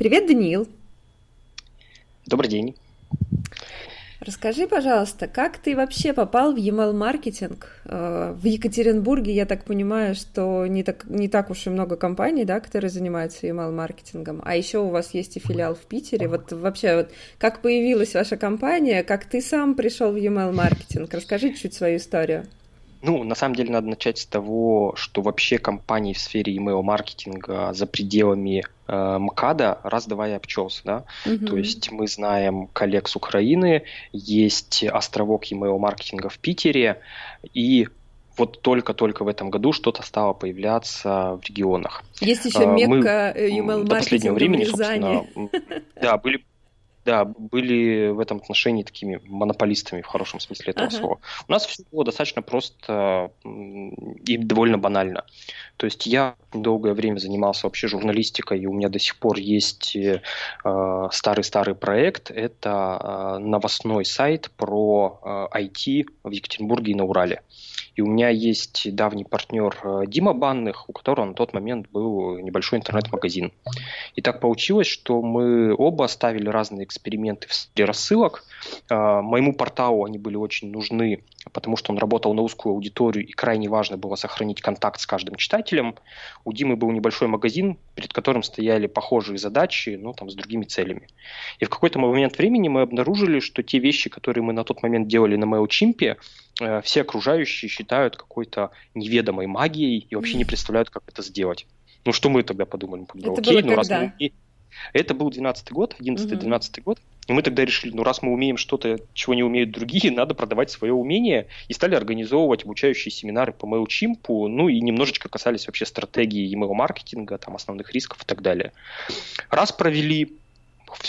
Привет, Даниил. Добрый день. Расскажи, пожалуйста, как ты вообще попал в email маркетинг? Э, в Екатеринбурге, я так понимаю, что не так, не так уж и много компаний, да, которые занимаются email маркетингом. А еще у вас есть и филиал в Питере. Вот вообще, вот, как появилась ваша компания, как ты сам пришел в email маркетинг? Расскажи чуть свою историю. Ну, на самом деле надо начать с того, что вообще компании в сфере email-маркетинга за пределами э, МКАДа раз-два и обчелся, да. Угу. То есть мы знаем коллег с Украины, есть островок email-маркетинга в Питере, и вот только-только в этом году что-то стало появляться в регионах. Есть еще э, Мекка email-маркетинга до последнего времени, собственно, да, были да, были в этом отношении такими монополистами в хорошем смысле этого uh-huh. слова. У нас все было достаточно просто и довольно банально. То есть я долгое время занимался вообще журналистикой, и у меня до сих пор есть э, старый-старый проект. Это э, новостной сайт про э, IT в Екатеринбурге и на Урале. И у меня есть давний партнер э, Дима Банных, у которого на тот момент был небольшой интернет-магазин. И так получилось, что мы оба ставили разные эксперименты в среде рассылок. Э, моему порталу они были очень нужны, потому что он работал на узкую аудиторию, и крайне важно было сохранить контакт с каждым читателем. У Димы был небольшой магазин, перед которым стояли похожие задачи, но там с другими целями. И в какой-то момент времени мы обнаружили, что те вещи, которые мы на тот момент делали на MailChimp, все окружающие считают какой-то неведомой магией и вообще не представляют, как это сделать. Ну, что мы тогда подумали? Мы подумали, это окей, было ну, раз мы... Это был 12 год, 11-12 угу. год. И мы тогда решили, ну раз мы умеем что-то, чего не умеют другие, надо продавать свое умение. И стали организовывать обучающие семинары по MailChimp, ну и немножечко касались вообще стратегии email-маркетинга, там основных рисков и так далее. Раз провели,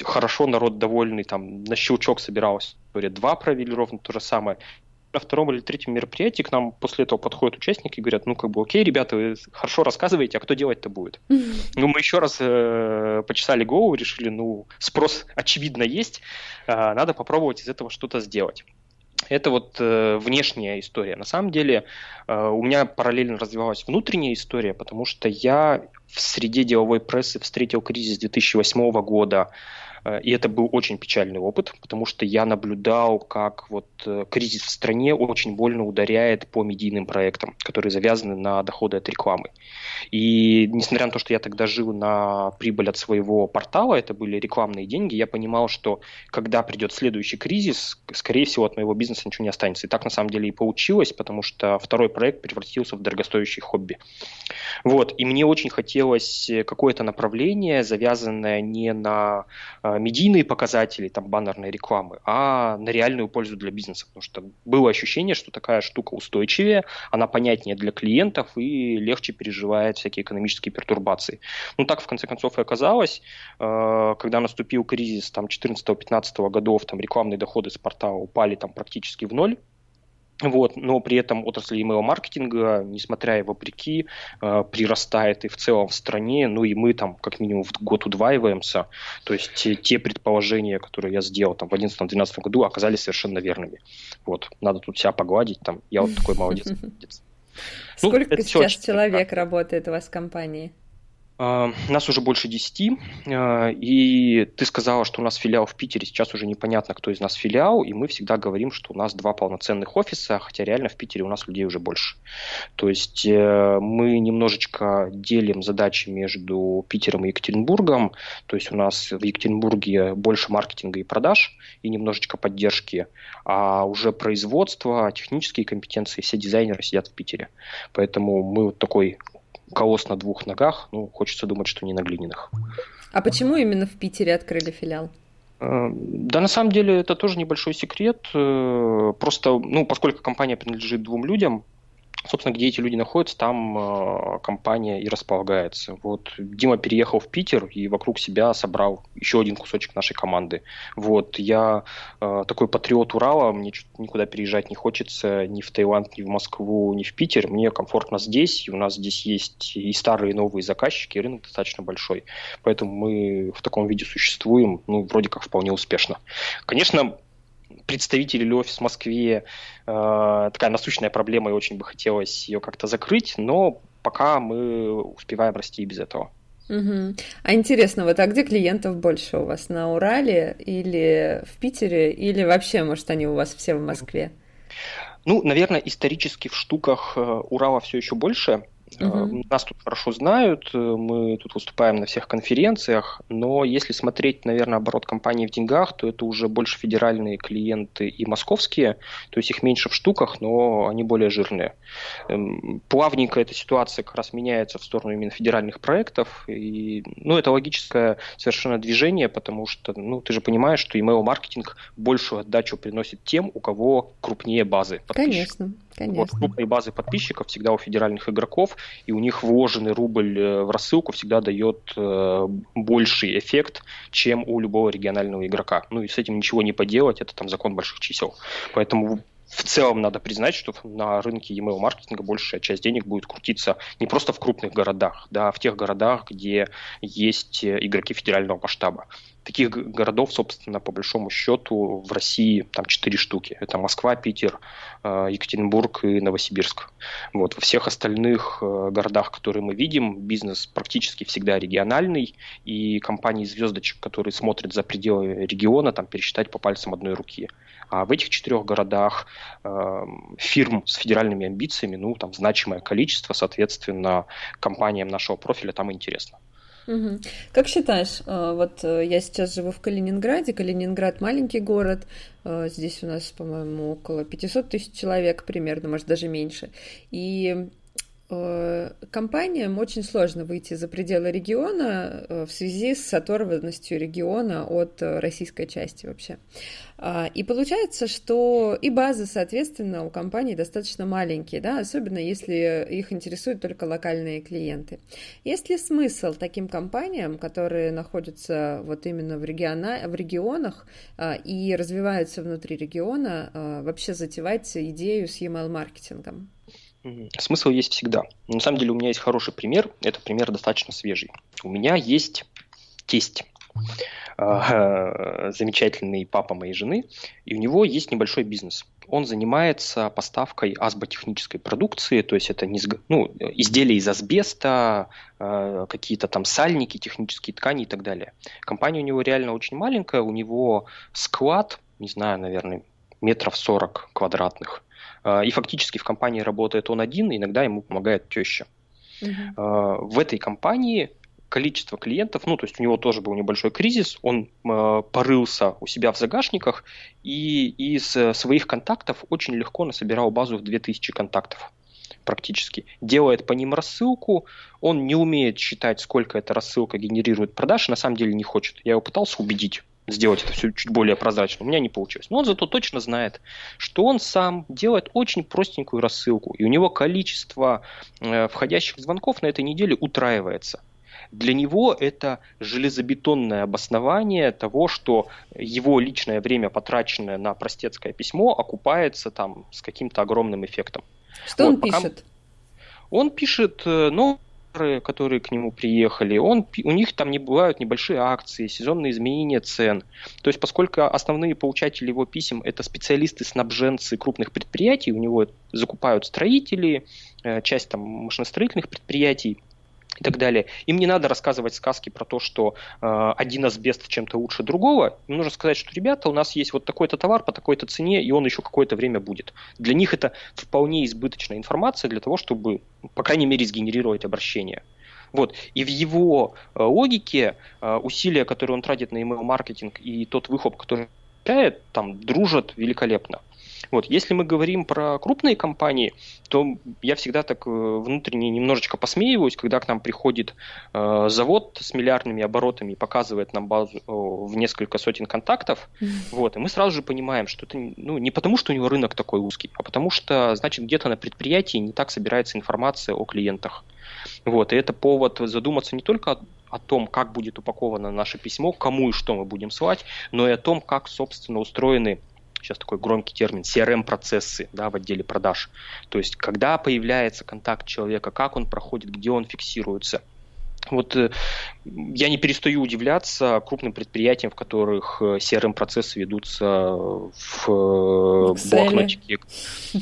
хорошо, народ довольный, там на щелчок собиралось, два провели ровно то же самое на втором или третьем мероприятии к нам после этого подходят участники и говорят, ну, как бы, окей, ребята, вы хорошо рассказываете, а кто делать-то будет? Mm-hmm. Ну, мы еще раз э, почесали голову, решили, ну, спрос, очевидно, есть, э, надо попробовать из этого что-то сделать. Это вот э, внешняя история. На самом деле э, у меня параллельно развивалась внутренняя история, потому что я в среде деловой прессы встретил кризис 2008 года, и это был очень печальный опыт, потому что я наблюдал, как вот э, кризис в стране очень больно ударяет по медийным проектам, которые завязаны на доходы от рекламы. И несмотря на то, что я тогда жил на прибыль от своего портала, это были рекламные деньги, я понимал, что когда придет следующий кризис, скорее всего, от моего бизнеса ничего не останется. И так на самом деле и получилось, потому что второй проект превратился в дорогостоящий хобби. Вот. И мне очень хотелось какое-то направление, завязанное не на э, Э, медийные показатели, там, баннерной рекламы, а на реальную пользу для бизнеса. Потому что было ощущение, что такая штука устойчивее, она понятнее для клиентов и легче переживает всякие экономические пертурбации. Ну, так, в конце концов, и оказалось. Э, когда наступил кризис там 14-15 годов, там рекламные доходы с портала упали там практически в ноль, вот, но при этом отрасль email-маркетинга, несмотря и вопреки, э, прирастает и в целом в стране, ну и мы там как минимум в год удваиваемся. То есть те, те предположения, которые я сделал там в 2011-2012 году, оказались совершенно верными. Вот, надо тут себя погладить, там, я вот такой молодец. Ну, Сколько сейчас человек работает у вас в компании? А, нас уже больше 10, а, и ты сказала, что у нас филиал в Питере, сейчас уже непонятно, кто из нас филиал, и мы всегда говорим, что у нас два полноценных офиса, хотя реально в Питере у нас людей уже больше. То есть э, мы немножечко делим задачи между Питером и Екатеринбургом, то есть у нас в Екатеринбурге больше маркетинга и продаж, и немножечко поддержки, а уже производство, технические компетенции, все дизайнеры сидят в Питере. Поэтому мы вот такой колосс на двух ногах, ну, хочется думать, что не на глиняных. А почему именно в Питере открыли филиал? Э, да, на самом деле это тоже небольшой секрет. Э, просто, ну, поскольку компания принадлежит двум людям, собственно, где эти люди находятся, там э, компания и располагается. Вот Дима переехал в Питер и вокруг себя собрал еще один кусочек нашей команды. Вот я э, такой патриот Урала, мне никуда переезжать не хочется, ни в Таиланд, ни в Москву, ни в Питер. Мне комфортно здесь, и у нас здесь есть и старые, и новые заказчики, и рынок достаточно большой. Поэтому мы в таком виде существуем, ну, вроде как вполне успешно. Конечно, представитель или офис в Москве э, такая насущная проблема, и очень бы хотелось ее как-то закрыть, но пока мы успеваем расти и без этого. Угу. А интересно, вот а где клиентов больше у вас? На Урале или в Питере? Или вообще, может, они у вас все в Москве? Ну, наверное, исторически в штуках э, Урала все еще больше, Угу. Нас тут хорошо знают, э, мы тут выступаем на всех конференциях, но если смотреть, наверное, оборот компании в деньгах, то это уже больше федеральные клиенты и московские, то есть их меньше в штуках, но они более жирные. Эм, плавненько эта ситуация как раз меняется в сторону именно федеральных проектов, и, ну, это логическое совершенно движение, потому что, ну, ты же понимаешь, что email-маркетинг большую отдачу приносит тем, у кого крупнее базы подписчиков. Конечно. Конечно. Вот крупные базы подписчиков всегда у федеральных игроков, и у них вложенный рубль э, в рассылку всегда дает э, больший эффект, чем у любого регионального игрока. Ну и с этим ничего не поделать, это там закон больших чисел. Поэтому в целом надо признать, что на рынке email маркетинга большая часть денег будет крутиться не просто в крупных городах, да, а в тех городах, где есть э, игроки федерального масштаба. Таких городов, собственно, по большому счету в России там четыре штуки. Это Москва, Питер, э, Екатеринбург и Новосибирск. Вот. Во всех остальных э, городах, которые мы видим, бизнес практически всегда региональный, и компании звездочек, которые смотрят за пределы региона, там пересчитать по пальцам одной руки. А в этих четырех городах э, фирм с федеральными амбициями, ну, там значимое количество, соответственно, компаниям нашего профиля там интересно. Угу. Как считаешь, э, вот э, я сейчас живу в Калининграде, Калининград маленький город, э, здесь у нас, по-моему, около 500 тысяч человек примерно, может даже меньше, и компаниям очень сложно выйти за пределы региона э, в связи с оторванностью региона от э, российской части вообще. А, и получается, что и базы, соответственно, у компаний достаточно маленькие, да, особенно если их интересуют только локальные клиенты. Есть ли смысл таким компаниям, которые находятся вот именно в, региона, в регионах а, и развиваются внутри региона, а, вообще затевать идею с email-маркетингом? Смысл есть всегда. на самом деле у меня есть хороший пример. Это пример достаточно свежий. У меня есть тесть, а, замечательный папа моей жены, и у него есть небольшой бизнес. Он занимается поставкой азботехнической продукции, то есть это не, ну, изделия из асбеста, а, какие-то там сальники, технические ткани и так далее. Компания у него реально очень маленькая, у него склад, не знаю, наверное, метров 40 квадратных. А, и фактически в компании работает он один, иногда ему помогает теща. Угу. В этой компании количество клиентов, ну, то есть у него тоже был небольшой кризис, он э, порылся у себя в загашниках и из своих контактов очень легко насобирал базу в 2000 контактов практически. Делает по ним рассылку, он не умеет считать, сколько эта рассылка генерирует продаж, на самом деле не хочет. Я его пытался убедить, сделать это все чуть более прозрачно. У меня не получилось. Но он зато точно знает, что он сам делает очень простенькую рассылку, и у него количество э, входящих звонков на этой неделе утраивается. Для него это железобетонное обоснование того, что его личное время, потраченное на простецкое письмо, окупается там с каким-то огромным эффектом. Что вот, он пишет? Он пишет, э, ну, которые к нему приехали, он, у них там не бывают небольшие акции, сезонные изменения цен. То есть, поскольку основные получатели его писем это специалисты-снабженцы крупных предприятий, у него закупают строители, э, часть там машиностроительных предприятий, и так далее. Им не надо рассказывать сказки про то, что э, один асбест чем-то лучше другого. Им нужно сказать, что, ребята, у нас есть вот такой-то товар по такой-то цене, и он еще какое-то время будет. Для них это вполне избыточная информация для того, чтобы, по крайней мере, сгенерировать обращение. Вот. И в его э, логике э, усилия, которые он тратит на email-маркетинг и тот выхлоп, который получает, там дружат великолепно. Вот. Если мы говорим про крупные компании, то я всегда так э, внутренне немножечко посмеиваюсь, когда к нам приходит э, завод с миллиардными оборотами и показывает нам базу э, в несколько сотен контактов, mm. вот, и мы сразу же понимаем, что это ну, не потому, что у него рынок такой узкий, а потому что, значит, где-то на предприятии не так собирается информация о клиентах. Вот, и это повод задуматься не только о, о том, как будет упаковано наше письмо, кому и что мы будем слать, но и о том, как, собственно, устроены сейчас такой громкий термин, CRM-процессы да, в отделе продаж. То есть, когда появляется контакт человека, как он проходит, где он фиксируется. Вот э, я не перестаю удивляться крупным предприятиям, в которых э, ведутся в, в э, блокнотике.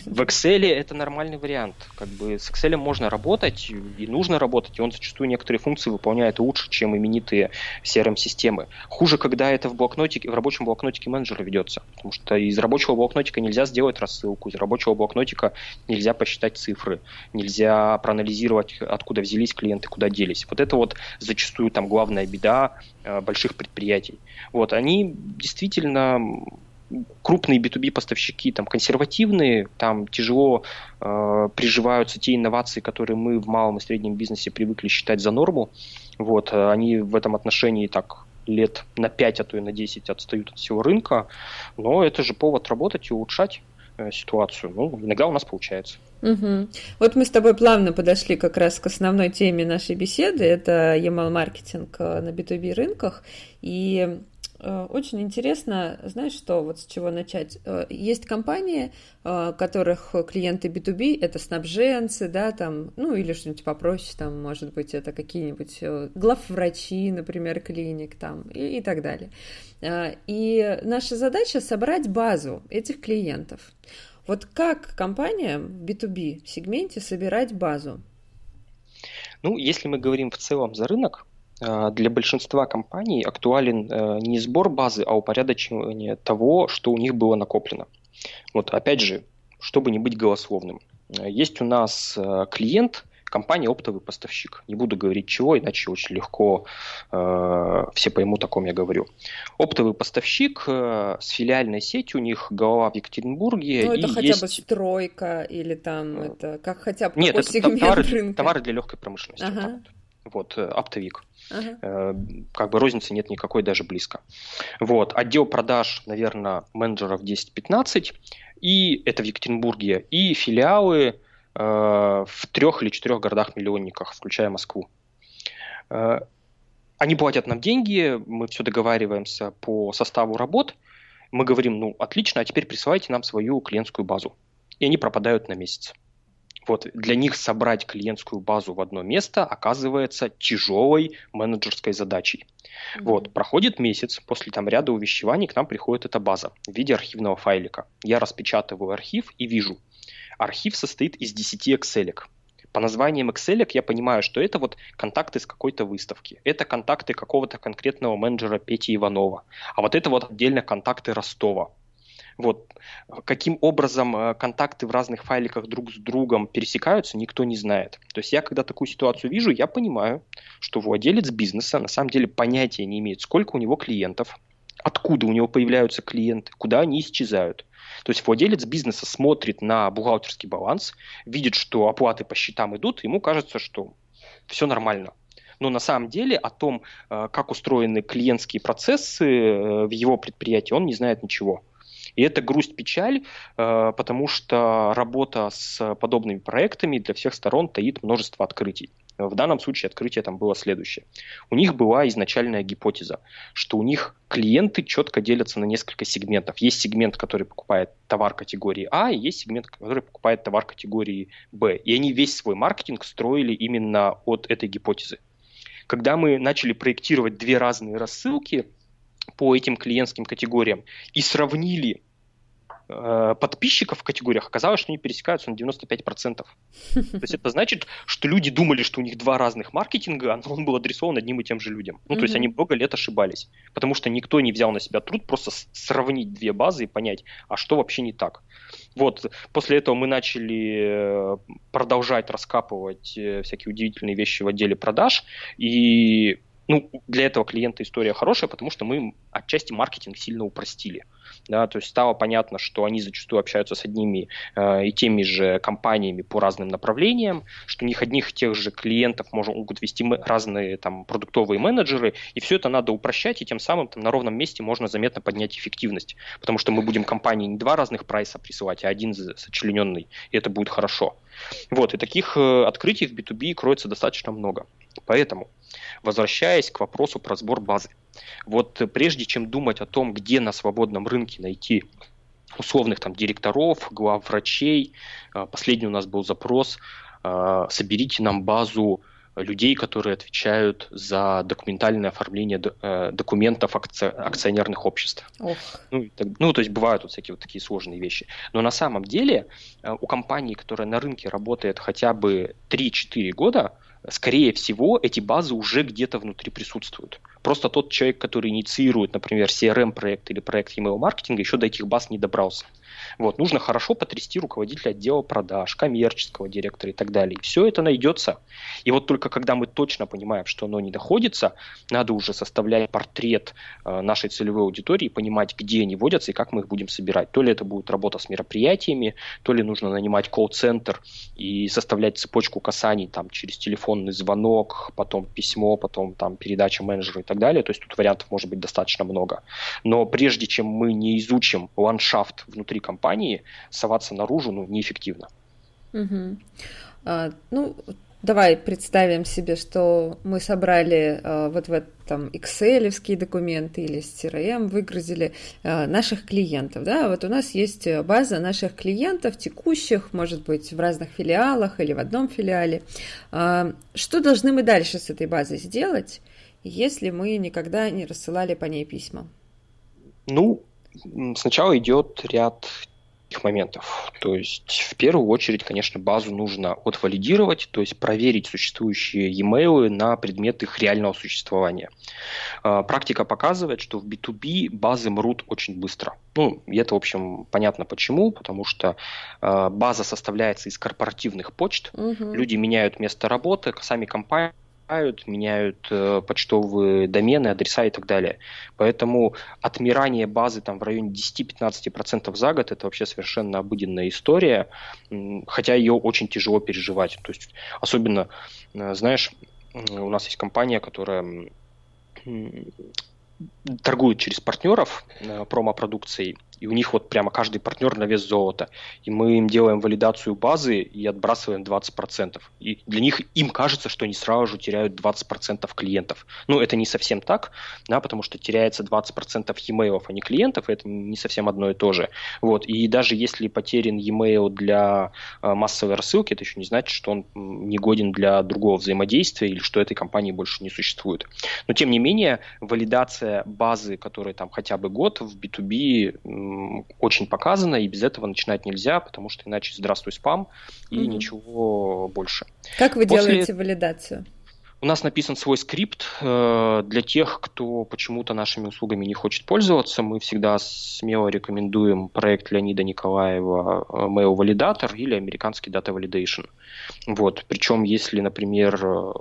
В Excel это нормальный вариант. Как бы с Excel можно работать и нужно работать, и он зачастую некоторые функции выполняет лучше, чем именитые CRM-системы. Хуже, когда это в блокнотике, в рабочем блокнотике менеджера ведется, потому что из рабочего блокнотика нельзя сделать рассылку, из рабочего блокнотика нельзя посчитать цифры, нельзя проанализировать, откуда взялись клиенты, куда делись. Вот это вот зачастую там главная беда э, больших предприятий. Вот, они действительно крупные B2B поставщики там консервативные, там тяжело э, приживаются те инновации, которые мы в малом и среднем бизнесе привыкли считать за норму. Вот, они в этом отношении так лет на 5, а то и на 10 отстают от всего рынка, но это же повод работать и улучшать э, ситуацию. Ну, иногда у нас получается. Угу. Вот мы с тобой плавно подошли как раз к основной теме нашей беседы. Это email-маркетинг э, на B2B рынках. И э, очень интересно, знаешь что, вот с чего начать. Э, есть компании, которых клиенты B2B, это снабженцы, да, там, ну или что-нибудь попроще, там, может быть, это какие-нибудь главврачи, например, клиник, там, и, и так далее. И наша задача собрать базу этих клиентов. Вот как компания в B2B сегменте собирать базу? Ну, если мы говорим в целом за рынок, э, для большинства компаний актуален э, не сбор базы, а упорядочивание того, что у них было накоплено. Вот опять же, чтобы не быть голословным. Э, есть у нас клиент, компания оптовый поставщик. Не буду говорить чего, иначе очень легко э, все поймут, о ком я говорю. Оптовый поставщик э, с филиальной сетью, у них голова в Екатеринбурге. Ну, это хотя есть... бы стройка или там, это как хотя бы Нет, это сегмент товары, рынка? товары для легкой промышленности. Ага. Вот, э, оптовик. Ага. Э, как бы розницы нет никакой даже близко. Вот, отдел продаж, наверное, менеджеров 10-15, и это в Екатеринбурге, и филиалы Э, в трех или четырех городах-миллионниках, включая Москву. Э, они платят нам деньги, мы все договариваемся по составу работ, мы говорим, ну, отлично, а теперь присылайте нам свою клиентскую базу. И они пропадают на месяц. Вот для них собрать клиентскую базу в одно место оказывается тяжелой менеджерской задачей. Mm-hmm. Вот, проходит месяц, после там ряда увещеваний к нам приходит эта база в виде архивного файлика. Я распечатываю архив и вижу, архив состоит из 10 Excel. По названиям Excel я понимаю, что это вот контакты с какой-то выставки. Это контакты какого-то конкретного менеджера Пети Иванова. А вот это вот отдельно контакты Ростова. Вот. Каким образом э, контакты в разных файликах друг с другом пересекаются, никто не знает. То есть я, когда такую ситуацию вижу, я понимаю, что владелец бизнеса на самом деле понятия не имеет, сколько у него клиентов, откуда у него появляются клиенты, куда они исчезают. То есть владелец бизнеса смотрит на бухгалтерский баланс, видит, что оплаты по счетам идут, ему кажется, что все нормально. Но на самом деле о том, э, как устроены клиентские процессы э, в его предприятии, он не знает ничего. И это грусть-печаль, э, потому что работа с подобными проектами для всех сторон таит множество открытий. В данном случае открытие там было следующее. У них была изначальная гипотеза, что у них клиенты четко делятся на несколько сегментов. Есть сегмент, который покупает товар категории А, и есть сегмент, который покупает товар категории Б. И они весь свой маркетинг строили именно от этой гипотезы. Когда мы начали проектировать две разные рассылки по этим клиентским категориям и сравнили Э, подписчиков в категориях оказалось, что они пересекаются на 95%. То есть это значит, что люди думали, что у них два разных маркетинга, а он был адресован одним и тем же людям. Ну, то есть они много лет ошибались, потому что никто не взял на себя труд просто сравнить две базы и понять, а что вообще не так. Вот, после этого мы начали э, продолжать раскапывать э, всякие удивительные вещи в отделе продаж, и ну, для этого клиента история хорошая, потому что мы отчасти маркетинг сильно упростили да, то есть стало понятно, что они зачастую общаются с одними э, и теми же компаниями по разным направлениям, что у них одних и тех же клиентов могут вести разные там продуктовые менеджеры, и все это надо упрощать, и тем самым там, на ровном месте можно заметно поднять эффективность, потому что мы будем компании не два разных прайса присылать, а один сочлененный, и это будет хорошо. Вот, и таких э, открытий в B2B кроется достаточно много. Поэтому, возвращаясь к вопросу про сбор базы. Вот прежде чем думать о том, где на свободном рынке найти условных там директоров, глав врачей, э, последний у нас был запрос, э, соберите нам базу людей, которые отвечают за документальное оформление э, документов акци- акционерных обществ. Ох. Ну, так, ну, то есть бывают вот всякие вот такие сложные вещи. Но на самом деле э, у компании, которая на рынке работает хотя бы 3-4 года, скорее всего, эти базы уже где-то внутри присутствуют. Просто тот человек, который инициирует, например, CRM-проект или проект email маркетинга, еще до этих баз не добрался. Вот, нужно хорошо потрясти руководителя отдела продаж, коммерческого директора и так далее. И все это найдется. И вот только когда мы точно понимаем, что оно не доходится, надо уже составлять портрет э, нашей целевой аудитории, понимать, где они водятся и как мы их будем собирать. То ли это будет работа с мероприятиями, то ли нужно нанимать колл-центр и составлять цепочку касаний там, через телефонный звонок, потом письмо, потом там передача менеджера и так далее. То есть тут вариантов может быть достаточно много. Но прежде чем мы не изучим ландшафт внутри компании, соваться наружу ну, неэффективно. Угу. А, ну, давай представим себе, что мы собрали а, вот в этом excel документы или с CRM выгрузили а, наших клиентов. Да? Вот у нас есть база наших клиентов, текущих, может быть, в разных филиалах или в одном филиале. А, что должны мы дальше с этой базой сделать, если мы никогда не рассылали по ней письма? Ну, сначала идет ряд моментов. То есть, в первую очередь, конечно, базу нужно отвалидировать, то есть проверить существующие e-mail на предмет их реального существования. А, практика показывает, что в B2B базы мрут очень быстро. Ну, и это, в общем, понятно почему, потому что а, база составляется из корпоративных почт, угу. люди меняют место работы, сами компании меняют, меняют э, почтовые домены, адреса и так далее. Поэтому отмирание базы там в районе 10-15% за год это вообще совершенно обыденная история, хотя ее очень тяжело переживать. То есть особенно, э, знаешь, у нас есть компания, которая торгует через партнеров э, промо-продукцией, и у них вот прямо каждый партнер на вес золота. И мы им делаем валидацию базы и отбрасываем 20%. И для них им кажется, что они сразу же теряют 20% клиентов. Ну, это не совсем так, да, потому что теряется 20% e-mail, а не клиентов, это не совсем одно и то же. Вот. И даже если потерян e-mail для э, массовой рассылки, это еще не значит, что он не годен для другого взаимодействия или что этой компании больше не существует. Но, тем не менее, валидация базы, которая там хотя бы год в B2B очень показано, и без этого начинать нельзя, потому что иначе здравствуй спам и угу. ничего больше. Как вы После... делаете валидацию? У нас написан свой скрипт э, для тех, кто почему-то нашими услугами не хочет пользоваться. Мы всегда смело рекомендуем проект Леонида Николаева э, Mail Validator или американский Data Validation. Вот. Причем, если, например, э,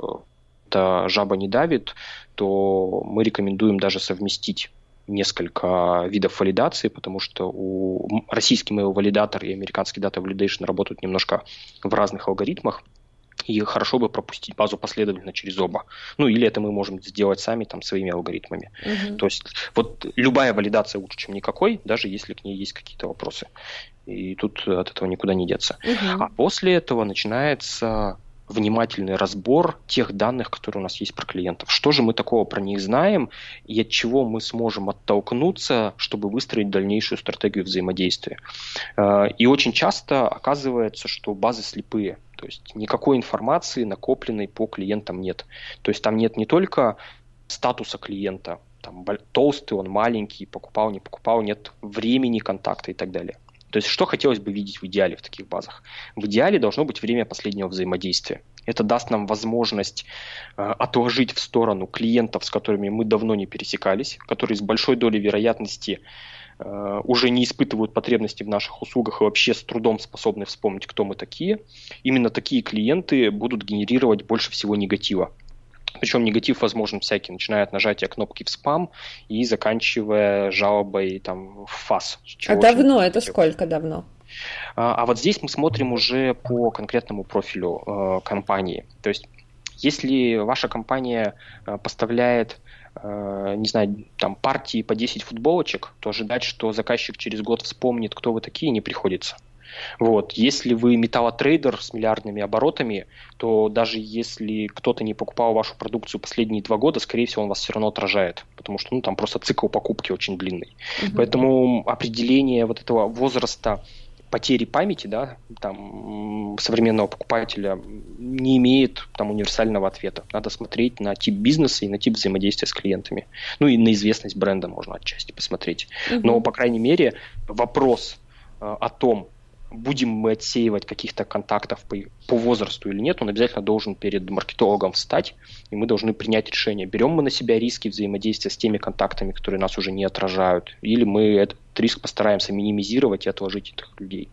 это жаба не давит, то мы рекомендуем даже совместить несколько видов валидации, потому что у российский mail валидатор и американский data validation работают немножко в разных алгоритмах, и хорошо бы пропустить базу последовательно через оба. Ну, или это мы можем сделать сами там своими алгоритмами. Угу. То есть вот любая валидация лучше, чем никакой, даже если к ней есть какие-то вопросы. И тут от этого никуда не деться. Угу. А после этого начинается внимательный разбор тех данных, которые у нас есть про клиентов. Что же мы такого про них знаем и от чего мы сможем оттолкнуться, чтобы выстроить дальнейшую стратегию взаимодействия. Э, и очень часто оказывается, что базы слепые. То есть никакой информации накопленной по клиентам нет. То есть там нет не только статуса клиента, там толстый, он маленький, покупал, не покупал, нет времени контакта и так далее. То есть что хотелось бы видеть в идеале в таких базах? В идеале должно быть время последнего взаимодействия. Это даст нам возможность э, отложить в сторону клиентов, с которыми мы давно не пересекались, которые с большой долей вероятности э, уже не испытывают потребности в наших услугах и вообще с трудом способны вспомнить, кто мы такие. Именно такие клиенты будут генерировать больше всего негатива. Причем негатив возможен всякий, начиная от нажатия кнопки в спам и заканчивая жалобой там, в ФАС. А давно? Это сколько давно? А, а вот здесь мы смотрим уже по конкретному профилю э, компании. То есть, если ваша компания э, поставляет э, не знаю, там партии по 10 футболочек, то ожидать, что заказчик через год вспомнит, кто вы такие, не приходится. Вот. Если вы металлотрейдер с миллиардными оборотами, то даже если кто-то не покупал вашу продукцию последние два года, скорее всего, он вас все равно отражает, потому что ну, там просто цикл покупки очень длинный. Угу. Поэтому определение вот этого возраста потери памяти, да, там, современного покупателя не имеет там универсального ответа. Надо смотреть на тип бизнеса и на тип взаимодействия с клиентами. Ну и на известность бренда можно отчасти посмотреть. Угу. Но, по крайней мере, вопрос э, о том, будем мы отсеивать каких-то контактов по, по возрасту или нет, он обязательно должен перед маркетологом встать, и мы должны принять решение, берем мы на себя риски взаимодействия с теми контактами, которые нас уже не отражают, или мы этот риск постараемся минимизировать и отложить этих людей.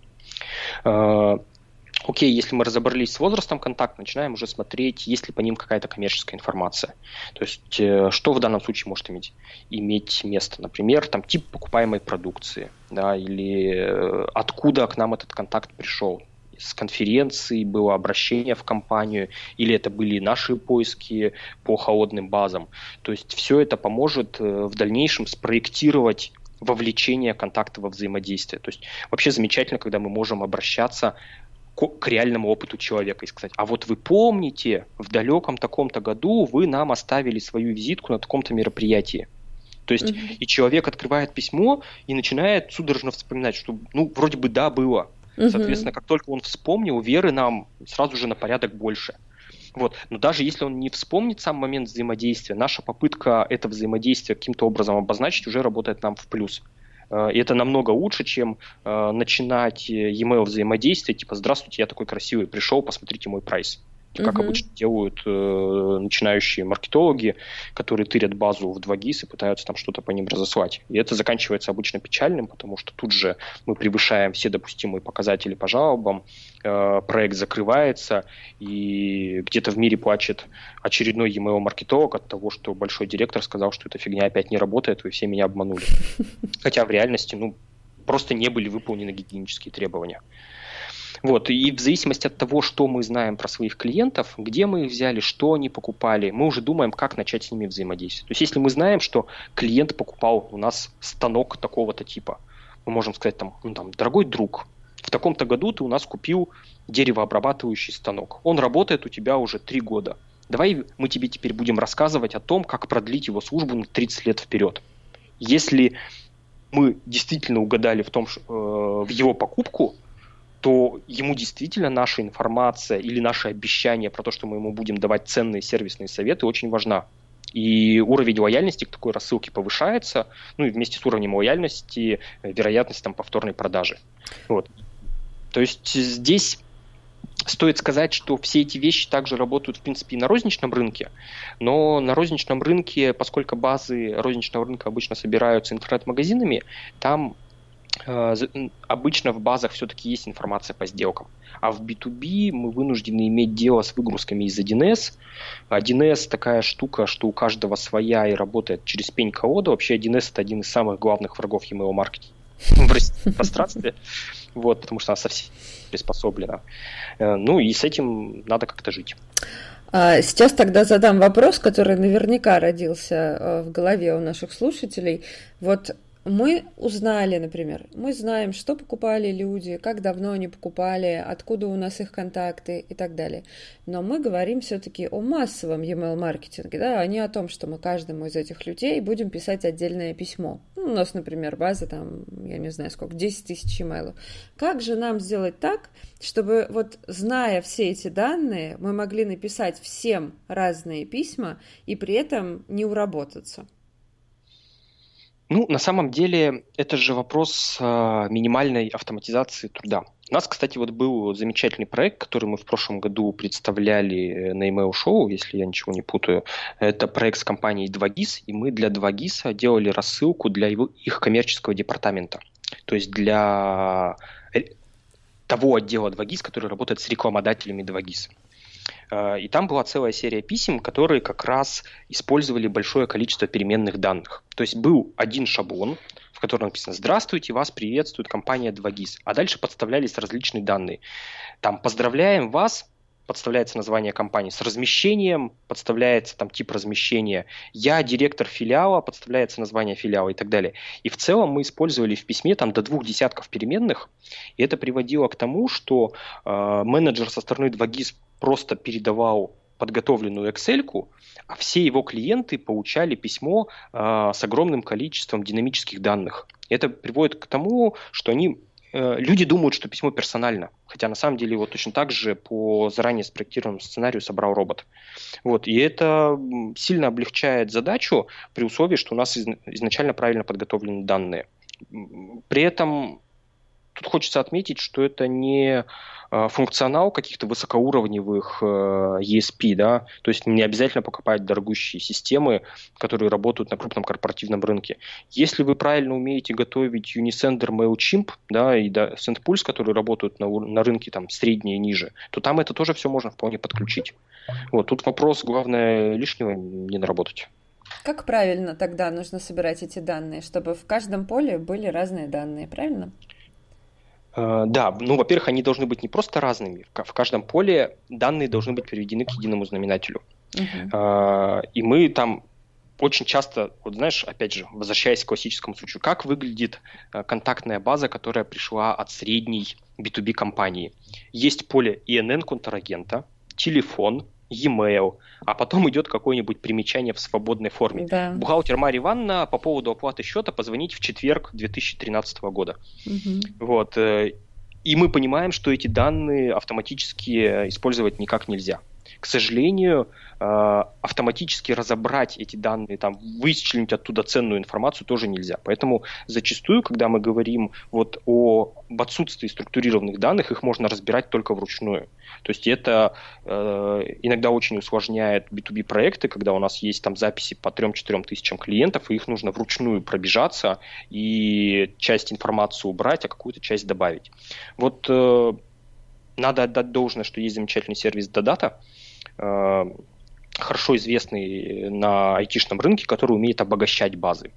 Окей, если мы разобрались с возрастом контакта, начинаем уже смотреть, есть ли по ним какая-то коммерческая информация. То есть, э, что в данном случае может иметь, иметь место. Например, там тип покупаемой продукции, да, или э, откуда к нам этот контакт пришел. С конференции было обращение в компанию, или это были наши поиски по холодным базам. То есть все это поможет э, в дальнейшем спроектировать вовлечение контакта во взаимодействие. То есть вообще замечательно, когда мы можем обращаться к реальному опыту человека и сказать, а вот вы помните, в далеком таком-то году вы нам оставили свою визитку на таком-то мероприятии. То есть mm-hmm. и человек открывает письмо и начинает судорожно вспоминать, что ну вроде бы да было. Mm-hmm. Соответственно, как только он вспомнил, веры нам сразу же на порядок больше. Вот. Но даже если он не вспомнит сам момент взаимодействия, наша попытка это взаимодействие каким-то образом обозначить уже работает нам в плюс. И это намного лучше, чем э, начинать э, e-mail взаимодействие, типа «Здравствуйте, я такой красивый, пришел, посмотрите мой прайс» как угу. обычно делают э, начинающие маркетологи, которые тырят базу в 2GIS и пытаются там что-то по ним разослать. И это заканчивается обычно печальным, потому что тут же мы превышаем все допустимые показатели по жалобам, э, проект закрывается, и где-то в мире плачет очередной e-mail маркетолог от того, что большой директор сказал, что эта фигня опять не работает, вы все меня обманули. Хотя в реальности, ну, просто не были выполнены гигиенические требования. Вот, и в зависимости от того, что мы знаем про своих клиентов, где мы их взяли, что они покупали, мы уже думаем, как начать с ними взаимодействовать. То есть, если мы знаем, что клиент покупал у нас станок такого-то типа, мы можем сказать там, ну, там, дорогой друг, в таком-то году ты у нас купил деревообрабатывающий станок. Он работает у тебя уже три года. Давай мы тебе теперь будем рассказывать о том, как продлить его службу на 30 лет вперед. Если мы действительно угадали в том, э, в его покупку, то ему действительно наша информация или наши обещания про то, что мы ему будем давать ценные сервисные советы, очень важна. И уровень лояльности к такой рассылке повышается, ну и вместе с уровнем лояльности э, вероятность там повторной продажи. Вот. То есть здесь Стоит сказать, что все эти вещи также работают, в принципе, и на розничном рынке, но на розничном рынке, поскольку базы розничного рынка обычно собираются интернет-магазинами, там обычно в базах все-таки есть информация по сделкам. А в B2B мы вынуждены иметь дело с выгрузками из 1С. 1С такая штука, что у каждого своя и работает через пень колода. Вообще 1С это один из самых главных врагов email маркетинга в пространстве. Вот, потому что она совсем приспособлена. Э, ну и с этим надо как-то жить. А, сейчас тогда задам вопрос, который наверняка родился э, в голове у наших слушателей. Вот мы узнали, например, мы знаем, что покупали люди, как давно они покупали, откуда у нас их контакты и так далее. Но мы говорим все-таки о массовом email маркетинге, да, а не о том, что мы каждому из этих людей будем писать отдельное письмо. Ну, у нас, например, база там, я не знаю сколько, 10 тысяч email. Как же нам сделать так, чтобы вот зная все эти данные, мы могли написать всем разные письма и при этом не уработаться? Ну, на самом деле, это же вопрос э, минимальной автоматизации труда. У нас, кстати, вот был замечательный проект, который мы в прошлом году представляли э, на email шоу, если я ничего не путаю. Это проект с компанией 2GIS, и мы для 2GIS делали рассылку для его, их коммерческого департамента. То есть для э, того отдела 2GIS, который работает с рекламодателями 2GIS. Э, и там была целая серия писем, которые как раз использовали большое количество переменных данных. То есть был один шаблон, в котором написано «Здравствуйте, вас приветствует компания 2GIS», а дальше подставлялись различные данные. Там «Поздравляем вас подставляется название компании, с размещением подставляется там тип размещения, я директор филиала, подставляется название филиала и так далее. И в целом мы использовали в письме там до двух десятков переменных, и это приводило к тому, что э, менеджер со стороны 2GIS просто передавал подготовленную Excel, а все его клиенты получали письмо э, с огромным количеством динамических данных. Это приводит к тому, что они люди думают, что письмо персонально, хотя на самом деле его точно так же по заранее спроектированному сценарию собрал робот. Вот, и это сильно облегчает задачу при условии, что у нас изначально правильно подготовлены данные. При этом тут хочется отметить, что это не Э, функционал каких-то высокоуровневых э, ESP, да, то есть не обязательно покупать дорогущие системы, которые работают на крупном корпоративном рынке. Если вы правильно умеете готовить Unisender, MailChimp, да, и да, SendPulse, которые работают на, на рынке там средние и ниже, то там это тоже все можно вполне подключить. Вот, тут вопрос, главное, лишнего не наработать. Как правильно тогда нужно собирать эти данные, чтобы в каждом поле были разные данные, правильно? Э, да, ну, во-первых, они должны быть не просто разными. В каждом поле данные должны быть приведены к единому знаменателю. Uh-huh. И мы там очень часто, вот знаешь, опять же, возвращаясь к классическому случаю, как выглядит э, контактная база, которая пришла от средней B2B компании. Есть поле INN контрагента, телефон, e-mail, а потом идет какое-нибудь примечание в свободной форме. Да. Бухгалтер Мария Ивановна по поводу оплаты счета позвонить в четверг 2013 года. Угу. Вот. Э, и мы понимаем, что эти данные автоматически использовать никак нельзя. К сожалению, э, автоматически разобрать эти данные, там, вычленить оттуда ценную информацию тоже нельзя. Поэтому зачастую, когда мы говорим вот о, об отсутствии структурированных данных, их можно разбирать только вручную. То есть это э, иногда очень усложняет B2B проекты, когда у нас есть там записи по 3-4 тысячам клиентов, и их нужно вручную пробежаться и часть информации убрать, а какую-то часть добавить. Вот э, надо отдать должное, что есть замечательный сервис Dodata, э, хорошо известный на айтишном рынке, который умеет обогащать базы.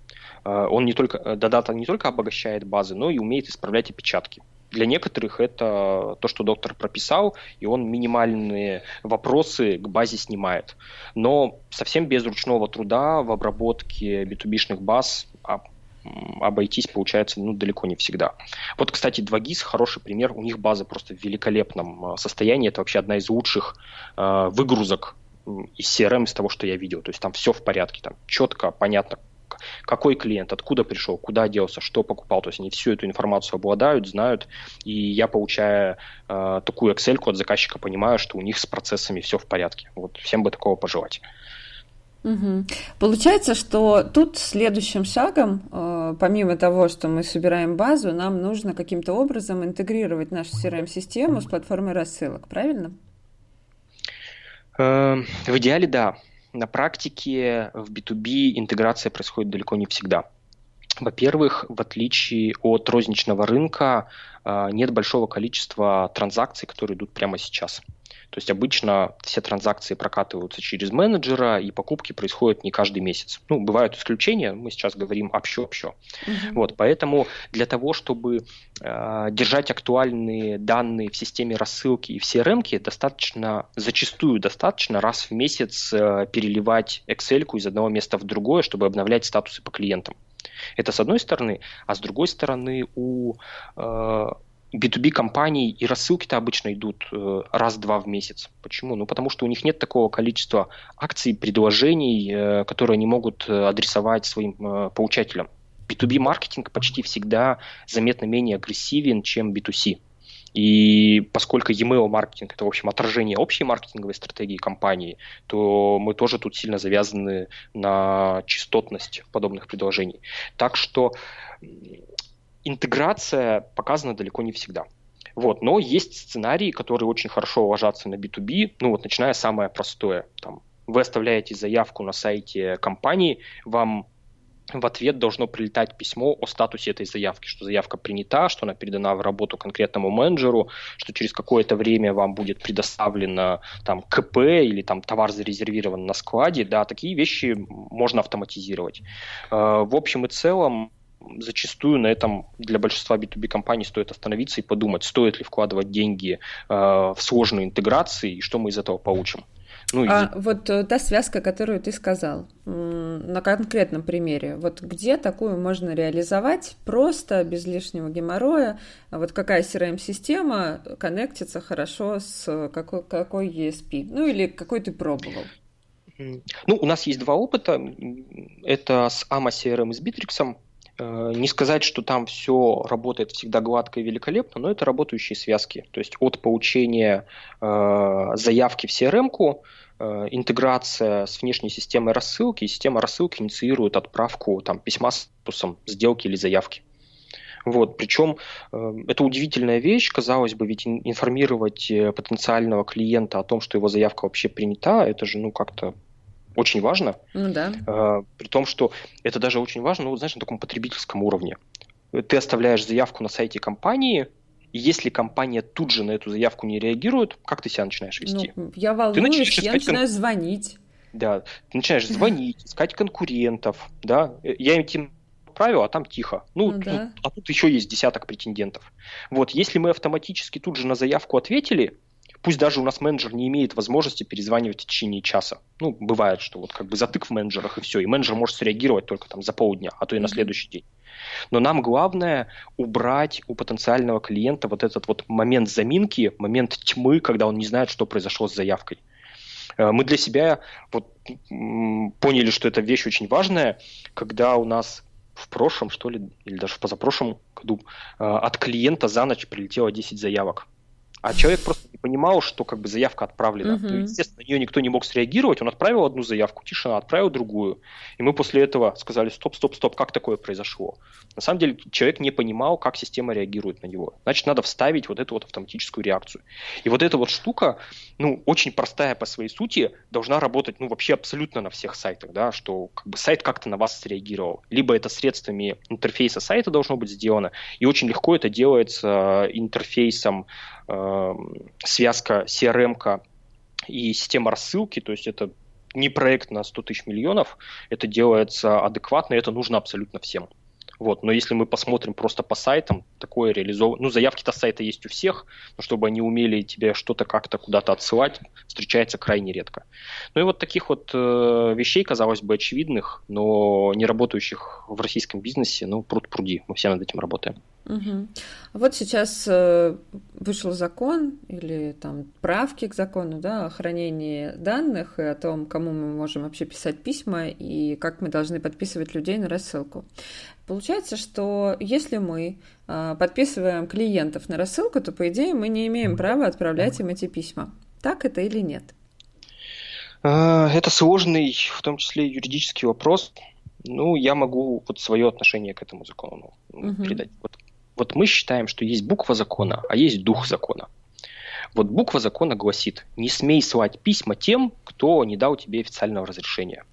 Э, он не только, Dodata не только обогащает базы, но и умеет исправлять опечатки. Для некоторых это то, что доктор прописал, и он минимальные вопросы к базе снимает. Но совсем без ручного труда в обработке B2B-шных баз обойтись получается ну, далеко не всегда. Вот, кстати, 2GIS хороший пример. У них база просто в великолепном э, состоянии. Это вообще одна из лучших э, выгрузок из CRM из того, что я видел. То есть там все в порядке, там четко, понятно, какой клиент, откуда пришел, куда делся, что покупал. То есть они всю эту информацию обладают, знают. И я, получая э, такую Excel от заказчика, понимаю, что у них с процессами все в порядке. Вот всем бы такого пожелать. Угу. Получается, что тут следующим шагом, э, помимо того, что мы собираем базу, нам нужно каким-то образом интегрировать нашу CRM-систему с платформой рассылок, правильно? Э, в идеале, да на практике в B2B интеграция происходит далеко не всегда. Во-первых, в отличие от розничного рынка, а, нет большого количества транзакций, которые идут прямо сейчас. То есть обычно все транзакции прокатываются через менеджера, и покупки происходят не каждый месяц. Ну, бывают исключения, мы сейчас говорим общо-общо. Угу. Вот, поэтому для того, чтобы э, держать актуальные данные в системе рассылки и в CRM, достаточно, зачастую достаточно раз в месяц э, переливать Excel из одного места в другое, чтобы обновлять статусы по клиентам. Это с одной стороны, а с другой стороны у э, B2B компаний и рассылки-то обычно идут э, раз-два в месяц. Почему? Ну, потому что у них нет такого количества акций, предложений, э, которые они могут э, адресовать своим получателям. B2B маркетинг почти всегда заметно менее агрессивен, чем B2C. И поскольку e-mail маркетинг это, в общем, отражение общей маркетинговой стратегии компании, то мы тоже тут сильно завязаны на частотность подобных предложений. Так что интеграция показана далеко не всегда. Вот, но есть сценарии, которые очень хорошо ложатся на B2B, ну вот начиная самое простое. Там, вы оставляете заявку на сайте компании, вам в ответ должно прилетать письмо о статусе этой заявки, что заявка принята, что она передана в работу конкретному менеджеру, что через какое-то время вам будет предоставлено там КП или там товар зарезервирован на складе, да, такие вещи можно автоматизировать. Э, в общем и целом зачастую на этом для большинства B2B компаний стоит остановиться и подумать, стоит ли вкладывать деньги э, в сложные интеграции и что мы из этого получим. Ну, а и... вот э, та связка, которую ты сказал, на конкретном примере, вот где такую можно реализовать просто, без лишнего геморроя? Вот какая CRM-система коннектится хорошо с какой, какой ESP? Ну или какой ты пробовал? Ну, у нас есть два опыта. Это с AMA CRM и с Bittrex. Э, не сказать, что там все работает всегда гладко и великолепно, но это работающие связки. То есть от получения э, заявки в CRM-ку, э, интеграция с внешней системой рассылки, и система рассылки инициирует отправку там, письма с статусом сделки или заявки. Вот, причем э, это удивительная вещь, казалось бы, ведь информировать э, потенциального клиента о том, что его заявка вообще принята, это же, ну, как-то очень важно. Ну да. Э, при том, что это даже очень важно, ну, знаешь, на таком потребительском уровне. Ты оставляешь заявку на сайте компании, и если компания тут же на эту заявку не реагирует, как ты себя начинаешь вести? Ну, я волнуюсь, ты начинаешь я начинаю кон... звонить. Да, ты начинаешь звонить, искать конкурентов, да. Я им отправил, а там тихо. Ну, ну да. а тут еще есть десяток претендентов. Вот, если мы автоматически тут же на заявку ответили, Пусть даже у нас менеджер не имеет возможности перезванивать в течение часа. Ну, бывает, что вот как бы затык в менеджерах и все, и менеджер может среагировать только там за полдня, а то и на следующий день. Но нам главное убрать у потенциального клиента вот этот вот момент заминки, момент тьмы, когда он не знает, что произошло с заявкой. Э, мы для себя вот поняли, что эта вещь очень важная, когда у нас в прошлом, что ли, или даже в позапрошлом году э, от клиента за ночь прилетело 10 заявок. А человек просто не понимал, что как бы заявка отправлена. Uh-huh. Ну, естественно, на нее никто не мог среагировать. Он отправил одну заявку, тишина, отправил другую. И мы после этого сказали, стоп, стоп, стоп, как такое произошло? На самом деле человек не понимал, как система реагирует на него. Значит, надо вставить вот эту вот автоматическую реакцию. И вот эта вот штука, ну, очень простая по своей сути, должна работать, ну, вообще абсолютно на всех сайтах, да, что как бы сайт как-то на вас среагировал. Либо это средствами интерфейса сайта должно быть сделано, и очень легко это делается интерфейсом э, связка CRM и система рассылки, то есть это не проект на 100 тысяч миллионов, это делается адекватно, и это нужно абсолютно всем. Вот. Но если мы посмотрим просто по сайтам, такое реализовано... Ну, заявки-то сайта есть у всех, но чтобы они умели тебе что-то как-то куда-то отсылать, встречается крайне редко. Ну и вот таких вот э, вещей, казалось бы, очевидных, но не работающих в российском бизнесе, ну, пруд пруди. Мы все над этим работаем. Угу. Вот сейчас э, вышел закон или там правки к закону да, о хранении данных и о том, кому мы можем вообще писать письма и как мы должны подписывать людей на рассылку. Получается, что если мы э, подписываем клиентов на рассылку, то, по идее, мы не имеем права отправлять им эти письма. Так это или нет? А, это сложный, в том числе юридический вопрос. Ну, я могу вот свое отношение к этому закону угу. передать. Вот вот мы считаем, что есть буква закона, а есть дух закона. Вот буква закона гласит, не смей слать письма тем, кто не дал тебе официального разрешения.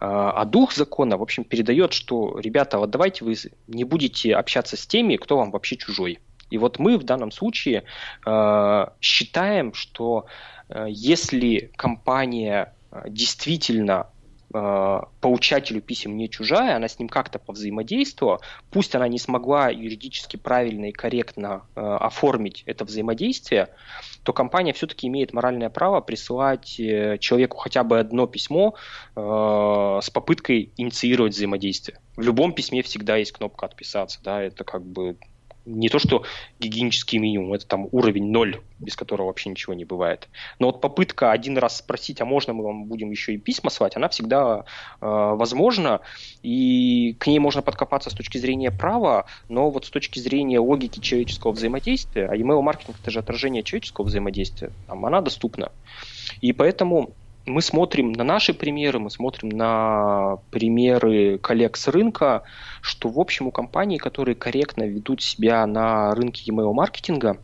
А, а дух закона, в общем, передает, что, ребята, вот давайте вы не будете общаться с теми, кто вам вообще чужой. И вот мы в данном случае э, считаем, что э, если компания действительно э, получателю писем не чужая, она с ним как-то повзаимодействовала, пусть она не смогла юридически правильно и корректно э, оформить это взаимодействие, то компания все-таки имеет моральное право присылать э, человеку хотя бы одно письмо э, с попыткой инициировать взаимодействие. В любом письме всегда есть кнопка «Отписаться», да, это как бы не то, что гигиенический минимум, это там уровень ноль, без которого вообще ничего не бывает. Но вот попытка один раз спросить, а можно мы вам будем еще и письма слать, она всегда э, возможна, и к ней можно подкопаться с точки зрения права, но вот с точки зрения логики человеческого взаимодействия, а email-маркетинг это же отражение человеческого взаимодействия, там, она доступна. И поэтому мы смотрим на наши примеры, мы смотрим на примеры коллег с рынка, что, в общем, у компаний, которые корректно ведут себя на рынке email маркетинга,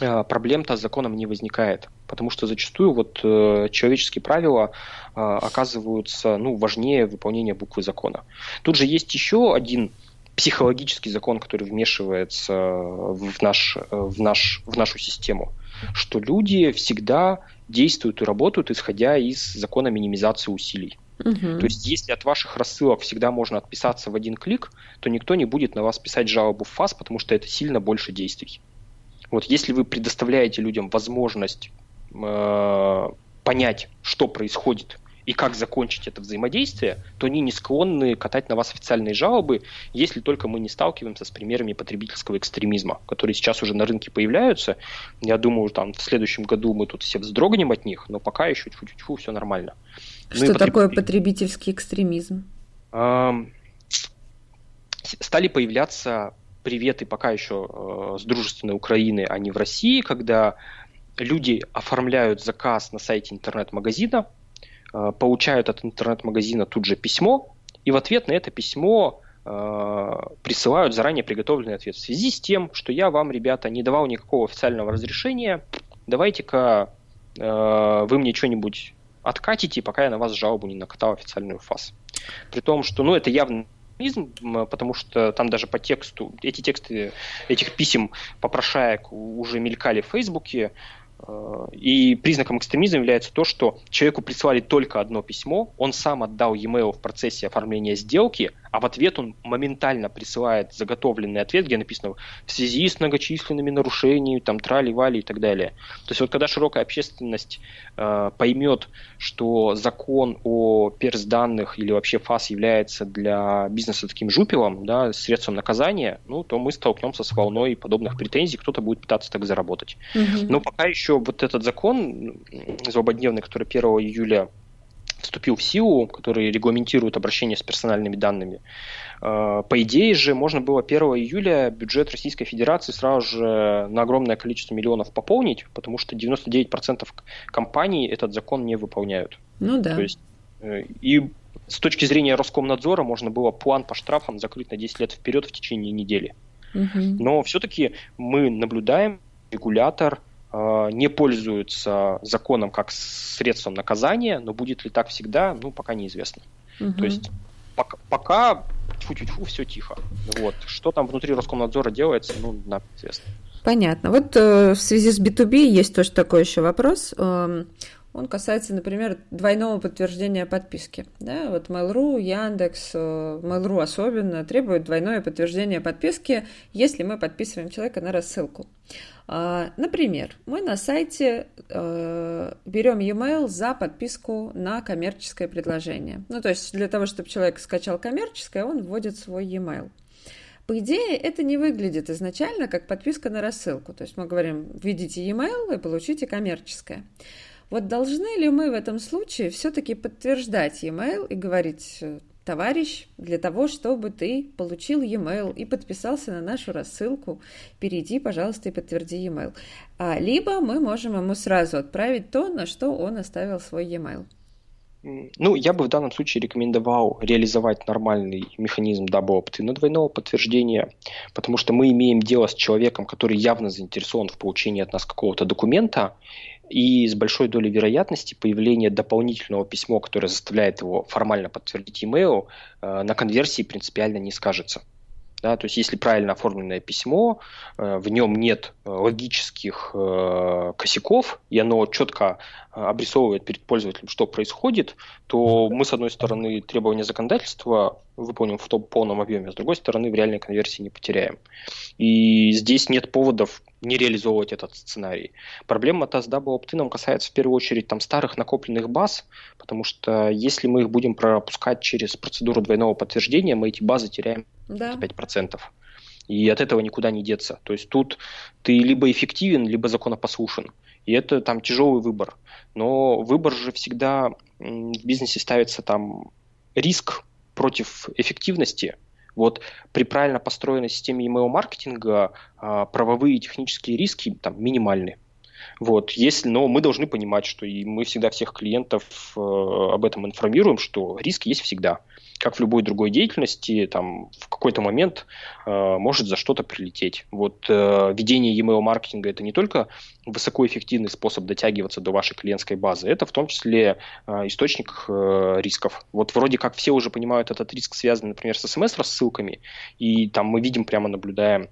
э, проблем-то с законом не возникает. Потому что зачастую вот э, человеческие правила э, оказываются ну, важнее выполнения буквы закона. Тут же есть еще один психологический закон, который вмешивается в, наш, в, наш, в нашу систему, что люди всегда действуют и работают, исходя из закона минимизации усилий. Угу. То есть, если от ваших рассылок всегда можно отписаться в один клик, то никто не будет на вас писать жалобу в ФАС, потому что это сильно больше действий. Вот если вы предоставляете людям возможность э, понять, что происходит и как закончить это взаимодействие, то они не склонны катать на вас официальные жалобы, если только мы не сталкиваемся с примерами потребительского экстремизма, которые сейчас уже на рынке появляются. Я думаю, там в следующем году мы тут все вздрогнем от них, но пока еще чуть-чуть все нормально. Что ну, такое потребительский экстремизм? стали появляться приветы пока еще с дружественной Украины, а не в России, когда люди оформляют заказ на сайте интернет-магазина, получают от интернет-магазина тут же письмо, и в ответ на это письмо э, присылают заранее приготовленный ответ. В связи с тем, что я вам, ребята, не давал никакого официального разрешения, давайте-ка э, вы мне что-нибудь откатите, пока я на вас жалобу не накатал официальную фаз. При том, что ну, это явно потому что там даже по тексту, эти тексты этих писем попрошаек уже мелькали в Фейсбуке, Э, и признаком экстремизма является то, что человеку прислали только одно письмо, он сам отдал e-mail в процессе оформления сделки, а в ответ он моментально присылает заготовленный ответ, где написано в связи с многочисленными нарушениями, там трали-вали и так далее. То есть вот когда широкая общественность э, поймет, что закон о перс данных или вообще ФАС является для бизнеса таким жупелом, да, средством наказания, ну, то мы столкнемся с волной подобных претензий, кто-то будет пытаться так заработать. Угу. Но пока еще вот этот закон злободневный, который 1 июля вступил в силу, который регламентирует обращение с персональными данными. Э, по идее же, можно было 1 июля бюджет Российской Федерации сразу же на огромное количество миллионов пополнить, потому что 99% компаний этот закон не выполняют. Ну да. То есть, э, и с точки зрения Роскомнадзора можно было план по штрафам закрыть на 10 лет вперед в течение недели. Угу. Но все-таки мы наблюдаем, регулятор не пользуются законом как средством наказания, но будет ли так всегда, ну, пока неизвестно. Угу. То есть пока, пока тьфу-тьфу, все тихо. Вот. Что там внутри Роскомнадзора делается, ну, нам известно. Понятно. Вот э, в связи с B2B есть тоже такой еще вопрос. Э, он касается, например, двойного подтверждения подписки. Да, вот Mail.ru, Яндекс, э, Mail.ru особенно требуют двойное подтверждение подписки, если мы подписываем человека на рассылку. А, например, мы на сайте э, берем e-mail за подписку на коммерческое предложение. Ну, то есть для того, чтобы человек скачал коммерческое, он вводит свой e-mail. По идее, это не выглядит изначально как подписка на рассылку. То есть мы говорим, введите e-mail и получите коммерческое. Вот должны ли мы в этом случае все-таки подтверждать e-mail и говорить, товарищ, для того, чтобы ты получил e-mail и подписался на нашу рассылку, перейди, пожалуйста, и подтверди e-mail. А, либо мы можем ему сразу отправить то, на что он оставил свой e-mail. Ну, я бы в данном случае рекомендовал реализовать нормальный механизм double opt-in двойного подтверждения, потому что мы имеем дело с человеком, который явно заинтересован в получении от нас какого-то документа, и с большой долей вероятности появление дополнительного письма, которое заставляет его формально подтвердить email, э, на конверсии принципиально не скажется. Да, то есть если правильно оформленное письмо, э, в нем нет э, логических косяков, и оно четко обрисовывает перед пользователем, что происходит, то мы, с одной стороны, требования законодательства выполним в том полном объеме, с другой стороны, в реальной конверсии не потеряем. И здесь нет поводов не реализовывать этот сценарий. Проблема-то с Double Opt-in касается в первую очередь там старых накопленных баз, потому что если мы их будем пропускать через процедуру двойного подтверждения, мы эти базы теряем да. 5%. И от этого никуда не деться. То есть тут ты либо эффективен, либо законопослушен. И это там тяжелый выбор. Но выбор же всегда в бизнесе ставится там риск против эффективности. Вот при правильно построенной системе email-маркетинга а, правовые и технические риски там минимальны. Вот, если, но мы должны понимать, что и мы всегда всех клиентов э, об этом информируем, что риск есть всегда как в любой другой деятельности, там в какой-то момент э, может за что-то прилететь. Вот э, ведение e-mail маркетинга это не только высокоэффективный способ дотягиваться до вашей клиентской базы, это в том числе э, источник э, рисков. Вот вроде как все уже понимают этот риск, связанный, например, с смс-рассылками, и там мы видим, прямо наблюдаем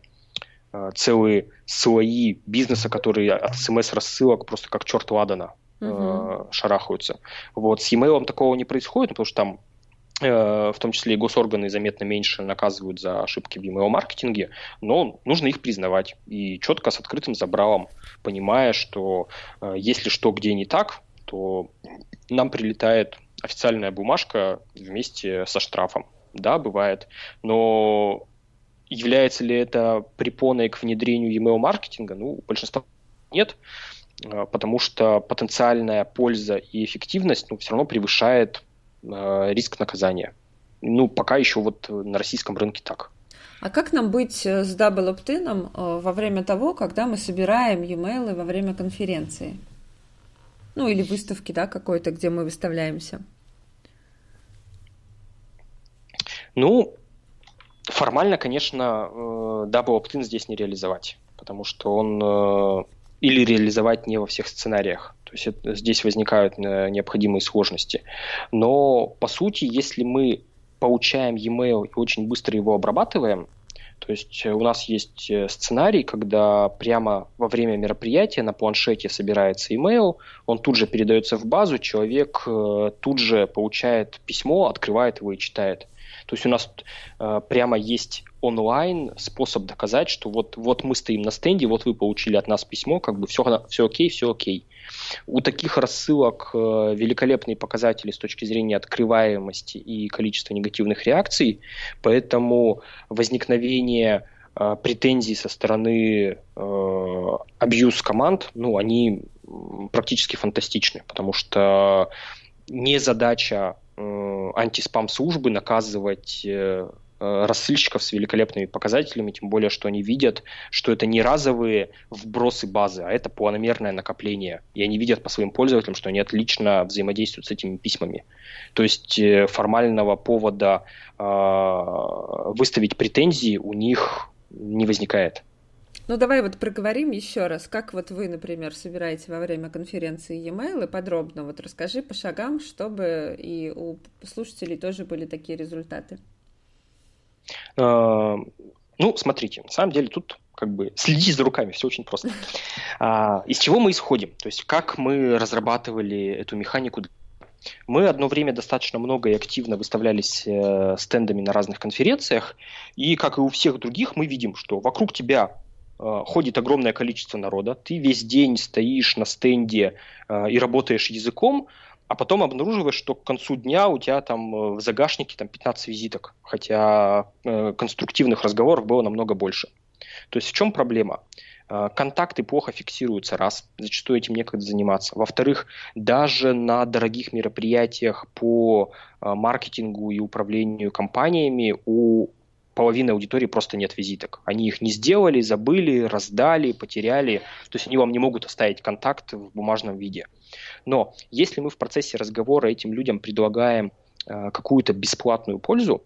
целые слои бизнеса, которые от смс-рассылок просто как черт ладана uh-huh. шарахаются. Вот с e-mail такого не происходит, потому что там Э, в том числе и госорганы заметно меньше наказывают за ошибки в email-маркетинге, но нужно их признавать и четко с открытым забралом, понимая, что э, если что где не так, то нам прилетает официальная бумажка вместе со штрафом. Да, бывает. Но является ли это препоной к внедрению email-маркетинга? Ну, большинство нет, э, потому что потенциальная польза и эффективность ну, все равно превышает Э, риск наказания. Ну, пока еще вот на российском рынке так. А как нам быть э, с double opt-in ом э, во время того, когда мы собираем e-mail во время конференции? Ну, или выставки, да, какой-то, где мы выставляемся? Ну, формально, конечно, double opt-in здесь не реализовать, потому что он или реализовать не во всех сценариях. То есть это, здесь возникают э, необходимые сложности. Но по сути, если мы получаем e-mail и очень быстро его обрабатываем, то есть у нас есть э, сценарий, когда прямо во время мероприятия на планшете собирается email, он тут же передается в базу, человек э, тут же получает письмо, открывает его и читает. То есть у нас э, прямо есть онлайн способ доказать, что вот, вот мы стоим на стенде, вот вы получили от нас письмо, как бы все, все окей, все окей. У таких рассылок э, великолепные показатели с точки зрения открываемости и количества негативных реакций, поэтому возникновение э, претензий со стороны э, абьюз команд, ну, они практически фантастичны, потому что не задача антиспам-службы наказывать э, Э, рассылщиков с великолепными показателями, тем более, что они видят, что это не разовые вбросы базы, а это планомерное накопление. И они видят по своим пользователям, что они отлично взаимодействуют с этими письмами. То есть э, формального повода э, выставить претензии у них не возникает. Ну, давай вот проговорим еще раз, как вот вы, например, собираете во время конференции e-mail, и подробно вот расскажи по шагам, чтобы и у слушателей тоже были такие результаты. Э, ну, смотрите, на самом деле тут как бы следите за руками, все очень просто. А, из чего мы исходим? То есть как мы разрабатывали эту механику? Мы одно время достаточно много и активно выставлялись э, стендами на разных конференциях, и как и у всех других, мы видим, что вокруг тебя ходит огромное количество народа, ты весь день стоишь на стенде э, и работаешь языком, а потом обнаруживаешь, что к концу дня у тебя там э, в загашнике там 15 визиток, хотя э, конструктивных разговоров было намного больше. То есть в чем проблема? Э, контакты плохо фиксируются, раз, зачастую этим некогда заниматься. Во-вторых, даже на дорогих мероприятиях по э, маркетингу и управлению компаниями у половины аудитории просто нет визиток. Они их не сделали, забыли, раздали, потеряли. То есть они вам не могут оставить контакт в бумажном виде. Но если мы в процессе разговора этим людям предлагаем э, какую-то бесплатную пользу,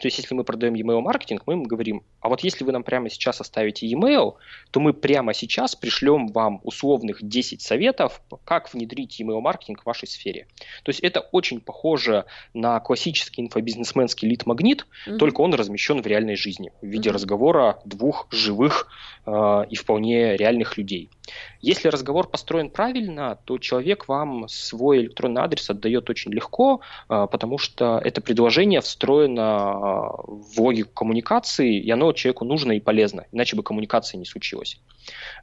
то есть, если мы продаем e-mail маркетинг, мы им говорим, а вот если вы нам прямо сейчас оставите e-mail, то мы прямо сейчас пришлем вам условных 10 советов, как внедрить e-mail маркетинг в вашей сфере. То есть, это очень похоже на классический инфобизнесменский лид-магнит, mm-hmm. только он размещен в реальной жизни в виде mm-hmm. разговора двух живых э, и вполне реальных людей. Если разговор построен правильно, то человек вам свой электронный адрес отдает очень легко, э, потому что это предложение встроено в логику коммуникации, и оно человеку нужно и полезно, иначе бы коммуникация не случилась.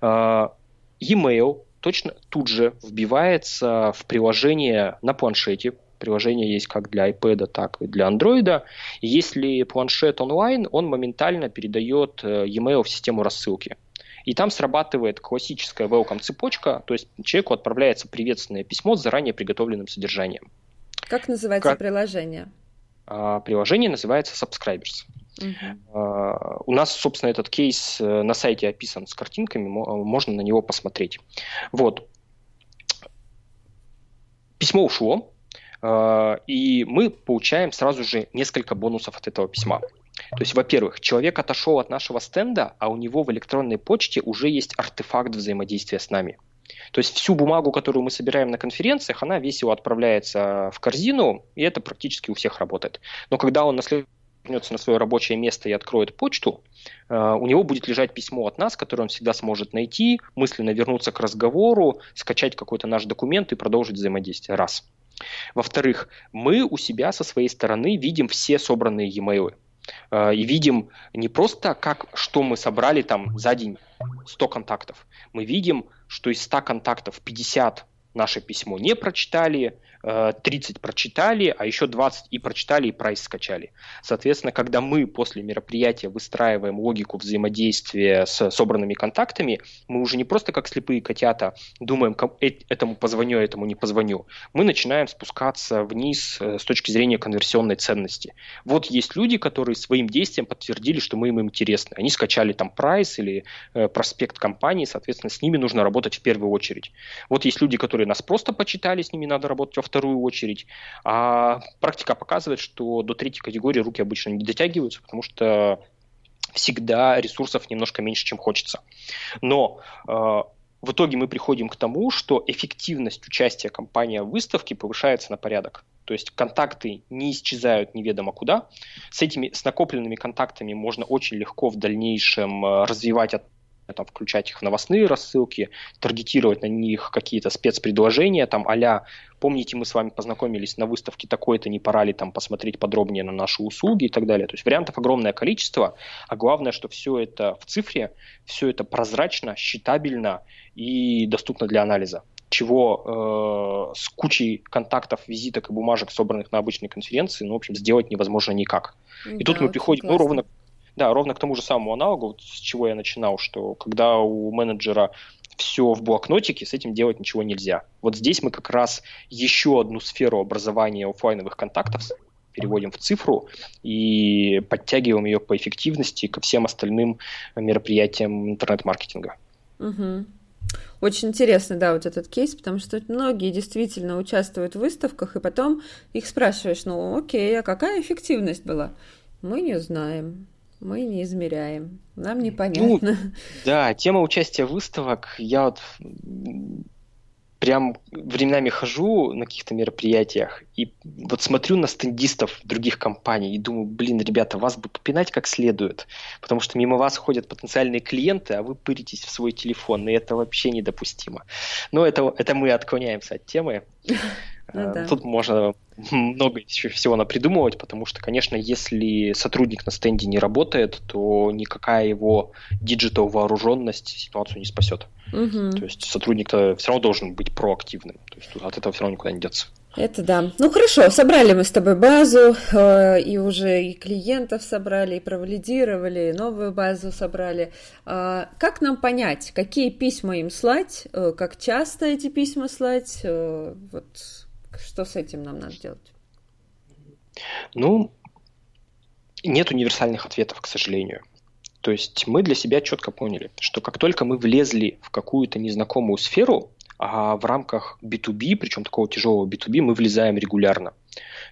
А, e-mail точно тут же вбивается в приложение на планшете, Приложение есть как для iPad, так и для Android. Если планшет онлайн, он моментально передает э, e-mail в систему рассылки. И там срабатывает классическая welcome цепочка, то есть человеку отправляется приветственное письмо с заранее приготовленным содержанием. Как называется как... приложение? А, приложение называется Subscribers. Uh-huh. У нас, собственно, этот кейс э, на сайте описан с картинками, можно на него посмотреть. Вот. Письмо ушло, а, и мы получаем сразу же несколько бонусов от этого письма. То есть, во-первых, человек отошел от нашего стенда, а у него в электронной почте уже есть артефакт взаимодействия с нами. То есть всю бумагу, которую мы собираем на конференциях, она весело отправляется в корзину, и это практически у всех работает. Но когда он вернется на свое рабочее место и откроет почту, э, у него будет лежать письмо от нас, которое он всегда сможет найти, мысленно вернуться к разговору, скачать какой-то наш документ и продолжить взаимодействие. Раз. Во-вторых, мы у себя со своей стороны видим все собранные e-mail. Э, и видим не просто, как, что мы собрали там за день 100 контактов. Мы видим, что из 100 контактов 50 наше письмо не прочитали, 30 э, прочитали, а еще 20 и прочитали, и прайс скачали. Соответственно, когда мы после мероприятия выстраиваем логику взаимодействия с собранными контактами, мы уже не просто как слепые котята думаем, э, этому позвоню, этому не позвоню. Мы начинаем спускаться вниз э, с точки зрения конверсионной ценности. Вот есть люди, которые своим действием подтвердили, что мы им интересны. Они скачали там прайс или проспект компании, соответственно, с ними нужно работать в первую очередь. Вот есть люди, которые нас просто почитали, с ними надо работать во вторую очередь. А практика показывает, что до третьей категории руки обычно не дотягиваются, потому что всегда ресурсов немножко меньше, чем хочется. Но э, в итоге мы приходим к тому, что эффективность участия компании в выставке повышается на порядок. То есть контакты не исчезают неведомо куда. С этими с накопленными контактами можно очень легко в дальнейшем э, развивать там, включать их в новостные рассылки, таргетировать на них какие-то спецпредложения, там, а помните, мы с вами познакомились на выставке такой-то, не пора ли там посмотреть подробнее на наши услуги и так далее. То есть вариантов огромное количество, а главное, что все это в цифре, все это прозрачно, считабельно и доступно для анализа чего э, с кучей контактов, визиток и бумажек, собранных на обычной конференции, ну, в общем, сделать невозможно никак. И да, тут мы приходим, ну, ровно да, ровно к тому же самому аналогу, вот с чего я начинал, что когда у менеджера все в блокнотике, с этим делать ничего нельзя. Вот здесь мы как раз еще одну сферу образования офлайновых контактов переводим в цифру и подтягиваем ее по эффективности ко всем остальным мероприятиям интернет-маркетинга. Угу. Очень интересно, да, вот этот кейс, потому что многие действительно участвуют в выставках, и потом их спрашиваешь, ну окей, а какая эффективность была? Мы не знаем. Мы не измеряем. Нам непонятно. Ну, да, тема участия в выставок. Я вот прям временами хожу на каких-то мероприятиях и вот смотрю на стендистов других компаний и думаю, блин, ребята, вас бы попинать как следует, потому что мимо вас ходят потенциальные клиенты, а вы пыритесь в свой телефон, и это вообще недопустимо. Но это, это мы отклоняемся от темы. Ну, да. Тут можно много всего напридумывать, потому что, конечно, если сотрудник на стенде не работает, то никакая его digital вооруженность ситуацию не спасет. Угу. То есть сотрудник-то все равно должен быть проактивным. То есть от этого все равно никуда не деться. Это да. Ну хорошо, собрали мы с тобой базу, э, и уже и клиентов собрали, и провалидировали, и новую базу собрали. Э, как нам понять, какие письма им слать, э, как часто эти письма слать, э, вот что с этим нам надо делать? Ну, нет универсальных ответов, к сожалению. То есть мы для себя четко поняли, что как только мы влезли в какую-то незнакомую сферу, а в рамках B2B, причем такого тяжелого B2B, мы влезаем регулярно.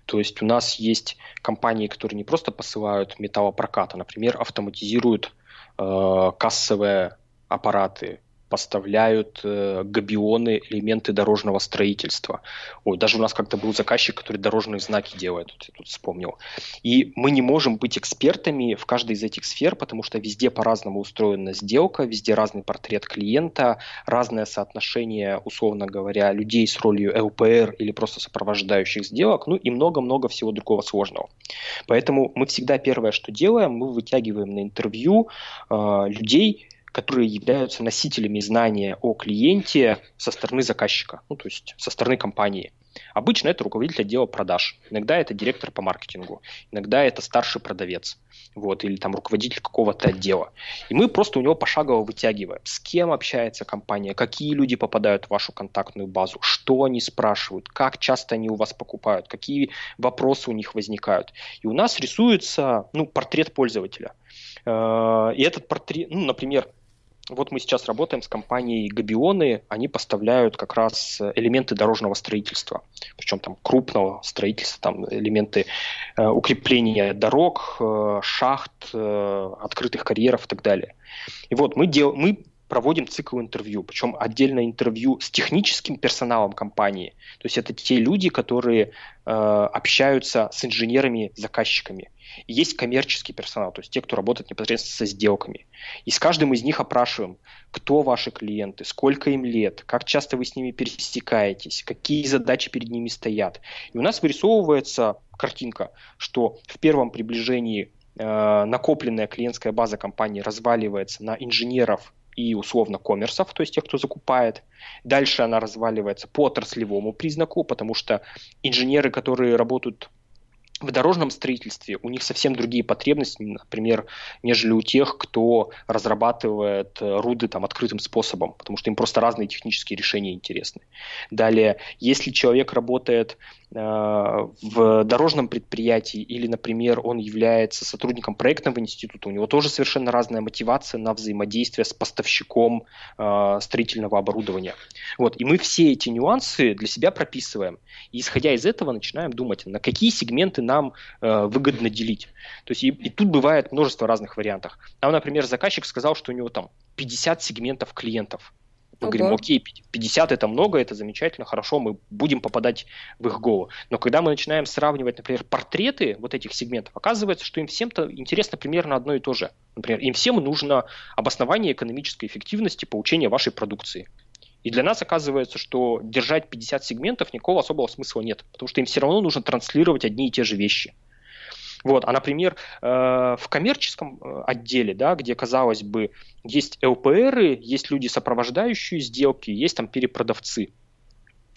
То есть у нас есть компании, которые не просто посылают металлопрокат, а, например, автоматизируют э, кассовые аппараты, поставляют э, габионы, элементы дорожного строительства. Ой, даже у нас как-то был заказчик, который дорожные знаки делает, вот я тут вспомнил. И мы не можем быть экспертами в каждой из этих сфер, потому что везде по-разному устроена сделка, везде разный портрет клиента, разное соотношение, условно говоря, людей с ролью ЛПР или просто сопровождающих сделок, ну и много-много всего другого сложного. Поэтому мы всегда первое, что делаем, мы вытягиваем на интервью э, людей, которые являются носителями знания о клиенте со стороны заказчика, ну, то есть со стороны компании. Обычно это руководитель отдела продаж, иногда это директор по маркетингу, иногда это старший продавец, вот, или там руководитель какого-то отдела. И мы просто у него пошагово вытягиваем, с кем общается компания, какие люди попадают в вашу контактную базу, что они спрашивают, как часто они у вас покупают, какие вопросы у них возникают. И у нас рисуется ну, портрет пользователя. Э, и этот портрет, ну, например, вот мы сейчас работаем с компанией Габионы, они поставляют как раз элементы дорожного строительства, причем там крупного строительства, там элементы э, укрепления дорог, э, шахт, э, открытых карьеров и так далее. И вот мы, дел, мы проводим цикл интервью, причем отдельное интервью с техническим персоналом компании. То есть это те люди, которые э, общаются с инженерами, заказчиками. И есть коммерческий персонал, то есть те, кто работает непосредственно со сделками. И с каждым из них опрашиваем, кто ваши клиенты, сколько им лет, как часто вы с ними пересекаетесь, какие задачи перед ними стоят. И у нас вырисовывается картинка, что в первом приближении э, накопленная клиентская база компании разваливается на инженеров и условно коммерсов, то есть тех, кто закупает. Дальше она разваливается по отраслевому признаку, потому что инженеры, которые работают в дорожном строительстве у них совсем другие потребности, например, нежели у тех, кто разрабатывает э, руды там, открытым способом, потому что им просто разные технические решения интересны. Далее, если человек работает в дорожном предприятии или, например, он является сотрудником проектного института, у него тоже совершенно разная мотивация на взаимодействие с поставщиком э, строительного оборудования. Вот. И мы все эти нюансы для себя прописываем. И исходя из этого начинаем думать, на какие сегменты нам э, выгодно делить. То есть и, и тут бывает множество разных вариантов. Там, например, заказчик сказал, что у него там 50 сегментов клиентов. Мы Ого. говорим, окей, 50 это много, это замечательно, хорошо, мы будем попадать в их голову. Но когда мы начинаем сравнивать, например, портреты вот этих сегментов, оказывается, что им всем-то интересно примерно одно и то же. Например, им всем нужно обоснование экономической эффективности получения вашей продукции. И для нас оказывается, что держать 50 сегментов никакого особого смысла нет, потому что им все равно нужно транслировать одни и те же вещи. Вот. А, например, э, в коммерческом э, отделе, да, где, казалось бы, есть ЛПР, есть люди, сопровождающие сделки, есть там перепродавцы.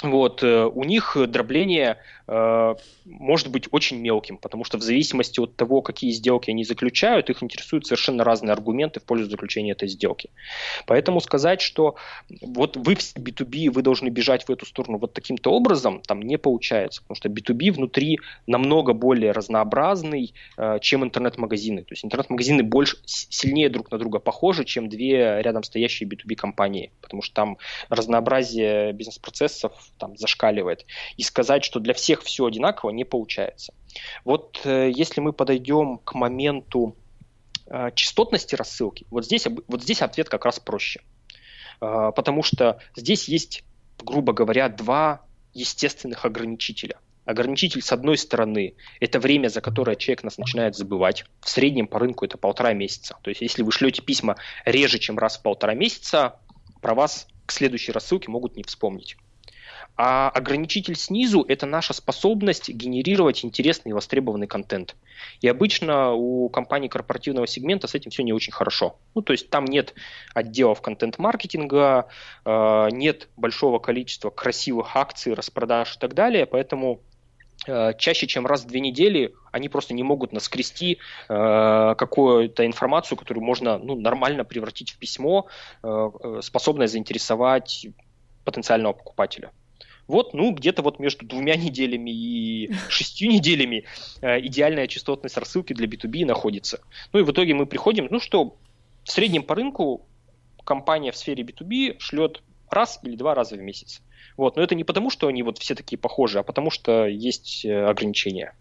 Вот, э, у них дробление э, может быть очень мелким, потому что в зависимости от того, какие сделки они заключают, их интересуют совершенно разные аргументы в пользу заключения этой сделки. Поэтому сказать, что вот вы в B2B, вы должны бежать в эту сторону вот таким-то образом, там не получается, потому что B2B внутри намного более разнообразный, э, чем интернет-магазины. То есть интернет-магазины больше, сильнее друг на друга похожи, чем две рядом стоящие B2B компании, потому что там разнообразие бизнес-процессов там зашкаливает. И сказать, что для всех все одинаково, не получается. Вот э, если мы подойдем к моменту э, частотности рассылки, вот здесь, вот здесь ответ как раз проще. Э, потому что здесь есть, грубо говоря, два естественных ограничителя. Ограничитель, с одной стороны, это время, за которое человек нас начинает забывать. В среднем по рынку это полтора месяца. То есть, если вы шлете письма реже, чем раз в полтора месяца, про вас к следующей рассылке могут не вспомнить. А ограничитель снизу – это наша способность генерировать интересный и востребованный контент. И обычно у компаний корпоративного сегмента с этим все не очень хорошо. Ну, то есть там нет отделов контент-маркетинга, э, нет большого количества красивых акций, распродаж и так далее, поэтому э, чаще, чем раз в две недели, они просто не могут наскрести э, какую-то информацию, которую можно ну, нормально превратить в письмо, э, э способное заинтересовать потенциального покупателя. Вот, ну, где-то вот между двумя неделями и шестью неделями э, идеальная частотность рассылки для B2B находится. Ну и в итоге мы приходим, ну что, в среднем по рынку компания в сфере B2B шлет раз или два раза в месяц. Вот, но это не потому, что они вот все такие похожи, а потому что есть э, ограничения.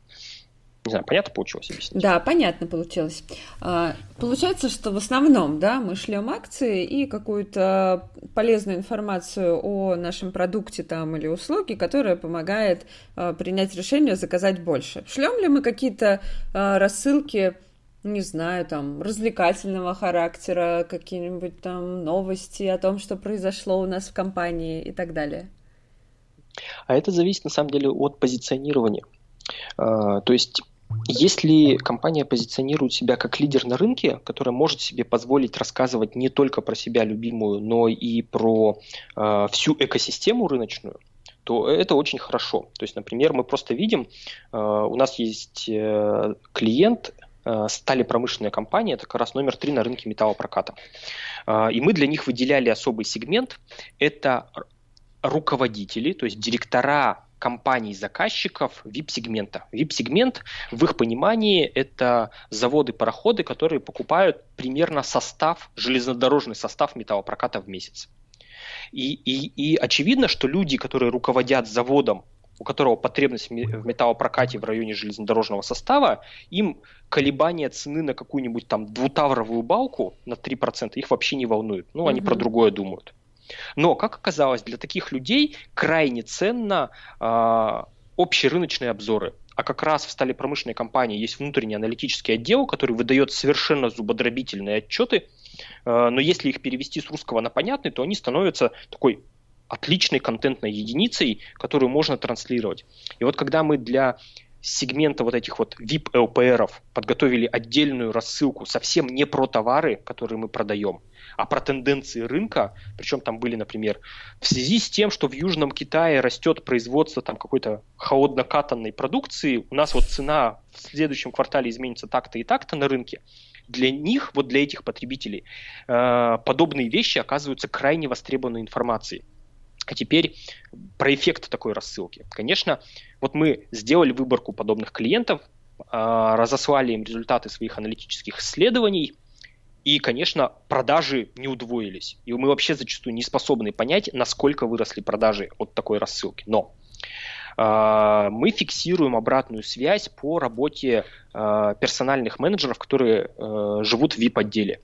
Не знаю, понятно получилось объяснить? Да, понятно получилось. А, получается, что в основном, да, мы шлем акции и какую-то полезную информацию о нашем продукте там или услуге, которая помогает а, принять решение заказать больше. Шлем ли мы какие-то а, рассылки, не знаю, там, развлекательного характера, какие-нибудь там новости о том, что произошло у нас в компании и так далее? А это зависит на самом деле от позиционирования. То есть если компания позиционирует себя как лидер на рынке, которая может себе позволить рассказывать не только про себя любимую, но и про э, всю экосистему рыночную, то это очень хорошо. То есть, например, мы просто видим, э, у нас есть э, клиент, э, стали промышленная компания, это как раз номер три на рынке металлопроката. Э, и мы для них выделяли особый сегмент. Это руководители, то есть директора компаний-заказчиков VIP-сегмента. VIP-сегмент, в их понимании, это заводы-пароходы, которые покупают примерно состав, железнодорожный состав металлопроката в месяц. И, и, и очевидно, что люди, которые руководят заводом, у которого потребность в металлопрокате в районе железнодорожного состава, им колебания цены на какую-нибудь там двутавровую балку на 3% их вообще не волнует. Ну, они mm-hmm. про другое думают. Но, как оказалось, для таких людей крайне ценно э, общие рыночные обзоры. А как раз в стали промышленной компании есть внутренний аналитический отдел, который выдает совершенно зубодробительные отчеты, э, но если их перевести с русского на понятный, то они становятся такой отличной контентной единицей, которую можно транслировать. И вот когда мы для сегмента вот этих вот VIP LPR подготовили отдельную рассылку совсем не про товары, которые мы продаем, а про тенденции рынка, причем там были, например, в связи с тем, что в Южном Китае растет производство там какой-то холоднокатанной продукции, у нас вот цена в следующем квартале изменится так-то и так-то на рынке, для них, вот для этих потребителей, э, подобные вещи оказываются крайне востребованной информацией. А теперь про эффект такой рассылки. Конечно, вот мы сделали выборку подобных клиентов, а, разослали им результаты своих аналитических исследований, и, конечно, продажи не удвоились. И мы вообще зачастую не способны понять, насколько выросли продажи от такой рассылки. Но э, мы фиксируем обратную связь по работе э, персональных менеджеров, которые живут в VIP-отделе.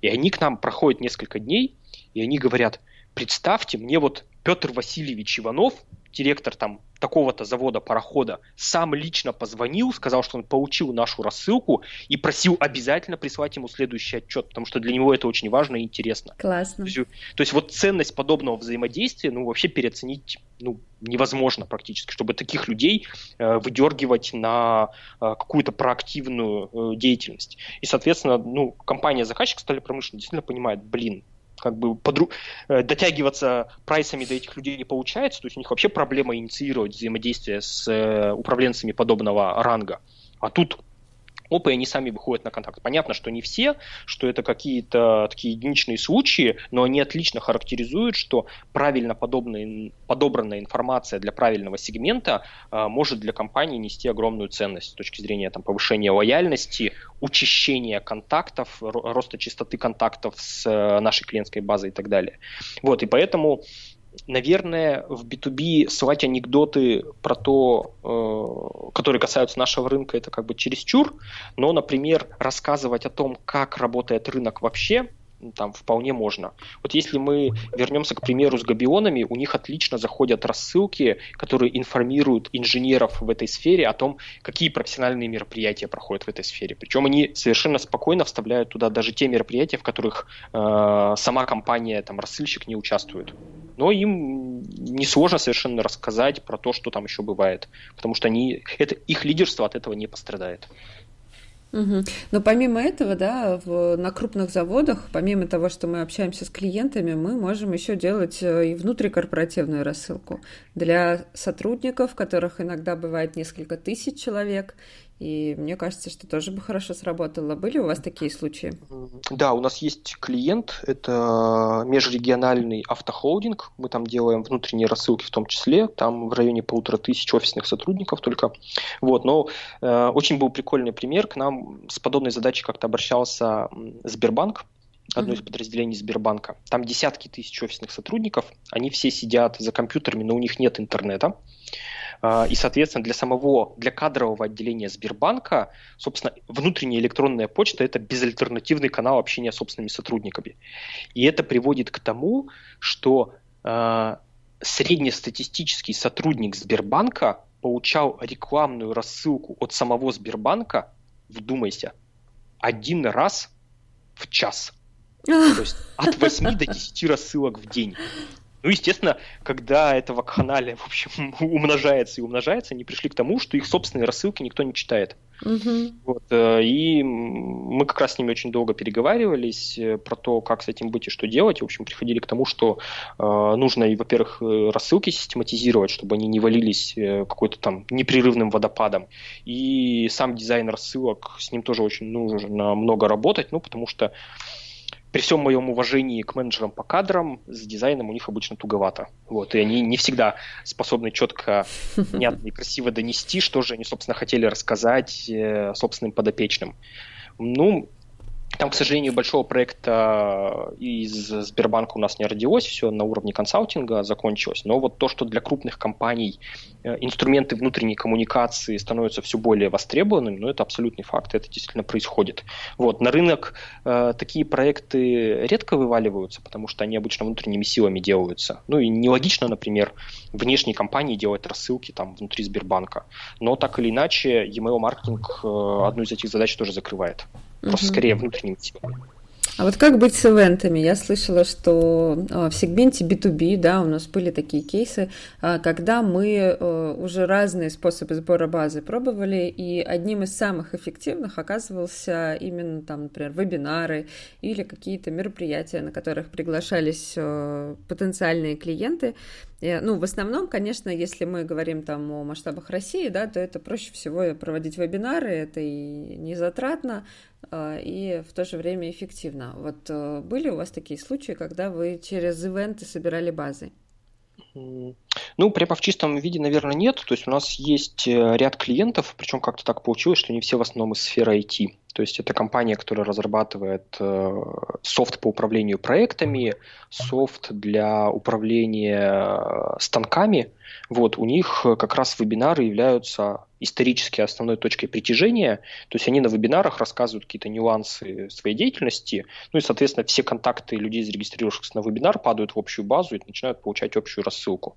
И они к нам проходят несколько дней, и они говорят, представьте, мне вот Петр Васильевич Иванов, директор там такого-то завода парохода, сам лично позвонил, сказал, что он получил нашу рассылку и просил обязательно прислать ему следующий отчет, потому что для него это очень важно и интересно. Классно. То есть, то есть вот ценность подобного взаимодействия, ну, вообще переоценить ну, невозможно практически, чтобы таких людей э, выдергивать на э, какую-то проактивную э, деятельность. И, соответственно, ну, компания-заказчик стали промышленности действительно понимает, блин, как бы подру... Э, дотягиваться прайсами до этих людей не получается, то есть у них вообще проблема инициировать взаимодействие с э, управленцами подобного ранга. А тут опа, и они сами выходят на контакт. Понятно, что не все, что это какие-то такие единичные случаи, но они отлично характеризуют, что правильно подобранная информация для правильного сегмента э, может для компании нести огромную ценность с точки зрения там, повышения лояльности, учащения контактов, роста частоты контактов с э, нашей клиентской базой и так далее. Вот, и поэтому наверное, в B2B ссылать анекдоты про то, э, которые касаются нашего рынка, это как бы чересчур, но, например, рассказывать о том, как работает рынок вообще, там вполне можно. Вот если мы вернемся к примеру с габионами, у них отлично заходят рассылки, которые информируют инженеров в этой сфере о том, какие профессиональные мероприятия проходят в этой сфере. Причем они совершенно спокойно вставляют туда даже те мероприятия, в которых э, сама компания, там, рассылщик не участвует. Но им несложно совершенно рассказать про то, что там еще бывает, потому что они, это, их лидерство от этого не пострадает. Угу. Но помимо этого, да, в, на крупных заводах, помимо того, что мы общаемся с клиентами, мы можем еще делать э, и внутрикорпоративную рассылку для сотрудников, которых иногда бывает несколько тысяч человек, и мне кажется, что тоже бы хорошо сработало. Были у вас такие случаи? Да, у нас есть клиент, это межрегиональный автохолдинг. Мы там делаем внутренние рассылки в том числе. Там в районе полутора тысяч офисных сотрудников только. Вот, но э, очень был прикольный пример. К нам с подобной задачей как-то обращался Сбербанк одно из подразделений Сбербанка. Там десятки тысяч офисных сотрудников, они все сидят за компьютерами, но у них нет интернета. А, и, соответственно, для самого, для кадрового отделения Сбербанка, собственно, внутренняя электронная почта – это безальтернативный канал общения с собственными сотрудниками. И это приводит к тому, что э, среднестатистический сотрудник Сбербанка получал рекламную рассылку от самого Сбербанка, вдумайся, один раз в час. То есть от 8 до 10 рассылок в день. Ну, естественно, когда это вакханалия, в общем, умножается и умножается, они пришли к тому, что их собственные рассылки никто не читает. Угу. Вот, э, и мы как раз с ними очень долго переговаривались э, про то, как с этим быть и что делать. В общем, приходили к тому, что э, нужно, во-первых, рассылки систематизировать, чтобы они не валились какой-то там непрерывным водопадом. И сам дизайн рассылок, с ним тоже очень нужно много работать, ну, потому что при всем моем уважении к менеджерам по кадрам, с дизайном у них обычно туговато. Вот, и они не всегда способны четко, понятно и красиво донести, что же они, собственно, хотели рассказать э, собственным подопечным. Ну, там, к сожалению, большого проекта из Сбербанка у нас не родилось, все на уровне консалтинга закончилось. Но вот то, что для крупных компаний э, инструменты внутренней коммуникации становятся все более востребованными, ну, это абсолютный факт, это действительно происходит. Вот, на рынок э, такие проекты редко вываливаются, потому что они обычно внутренними силами делаются. Ну и нелогично, например, внешние компании делать рассылки там внутри Сбербанка. Но так или иначе, e-mail маркетинг э, одну из этих задач тоже закрывает. Просто скорее внутренним силами. А вот как быть с ивентами? Я слышала, что а, в сегменте B2B, да, у нас были такие кейсы, а, когда мы э, уже разные способы сбора базы пробовали, и одним из самых эффективных оказывался именно там, например, вебинары или какие-то мероприятия, на которых приглашались э, потенциальные клиенты. Ну, в основном, конечно, если мы говорим там о масштабах России, да, то это проще всего проводить вебинары, это и не затратно, а, и в то же время эффективно. Вот э, были у вас такие случаи, когда вы через ивенты собирали базы? Ну, прямо в чистом виде, наверное, нет. То есть у нас есть э, ряд клиентов, причем как-то так получилось, что не все в основном из сферы IT. То есть это компания, которая разрабатывает э, софт по управлению проектами, софт для управления станками. Вот, у них как раз вебинары являются исторически основной точкой притяжения, то есть они на вебинарах рассказывают какие-то нюансы своей деятельности, ну и, соответственно, все контакты людей, зарегистрировавшихся на вебинар, падают в общую базу и начинают получать общую рассылку.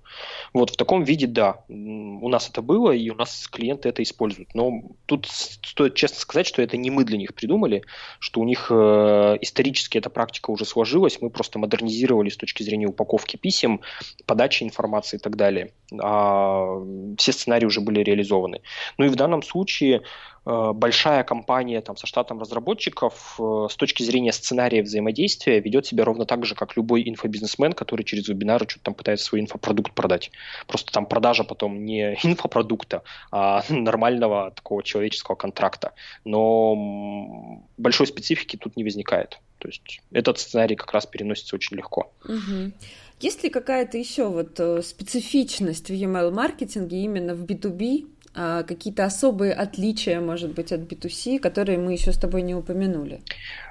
Вот в таком виде, да, у нас это было, и у нас клиенты это используют. Но тут стоит честно сказать, что это не мы для них придумали, что у них э, исторически эта практика уже сложилась, мы просто модернизировали с точки зрения упаковки писем, подачи информации и так далее. А все сценарии уже были реализованы. Ну и в данном случае э, большая компания там, со штатом разработчиков э, с точки зрения сценария взаимодействия ведет себя ровно так же, как любой инфобизнесмен, который через вебинары что-то там пытается свой инфопродукт продать. Просто там продажа потом не инфопродукта, а нормального такого человеческого контракта. Но большой специфики тут не возникает. То есть этот сценарий как раз переносится очень легко. Угу. Есть ли какая-то еще вот э, специфичность в email-маркетинге именно в B2B, а, какие-то особые отличия, может быть, от B2C, которые мы еще с тобой не упомянули?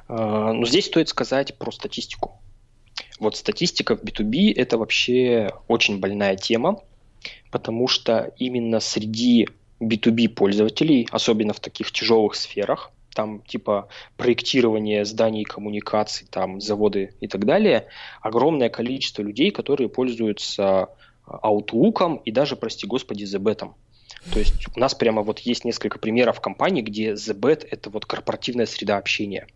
А, ну, здесь стоит сказать про статистику. Вот статистика в B2B – это вообще очень больная тема, потому что именно среди B2B пользователей, особенно в таких тяжелых сферах, там типа проектирование зданий, коммуникаций, там заводы и так далее, огромное количество людей, которые пользуются Outlook и даже, прости господи, ZBet. То есть у нас прямо вот есть несколько примеров компаний, где ZBet – это вот корпоративная среда общения.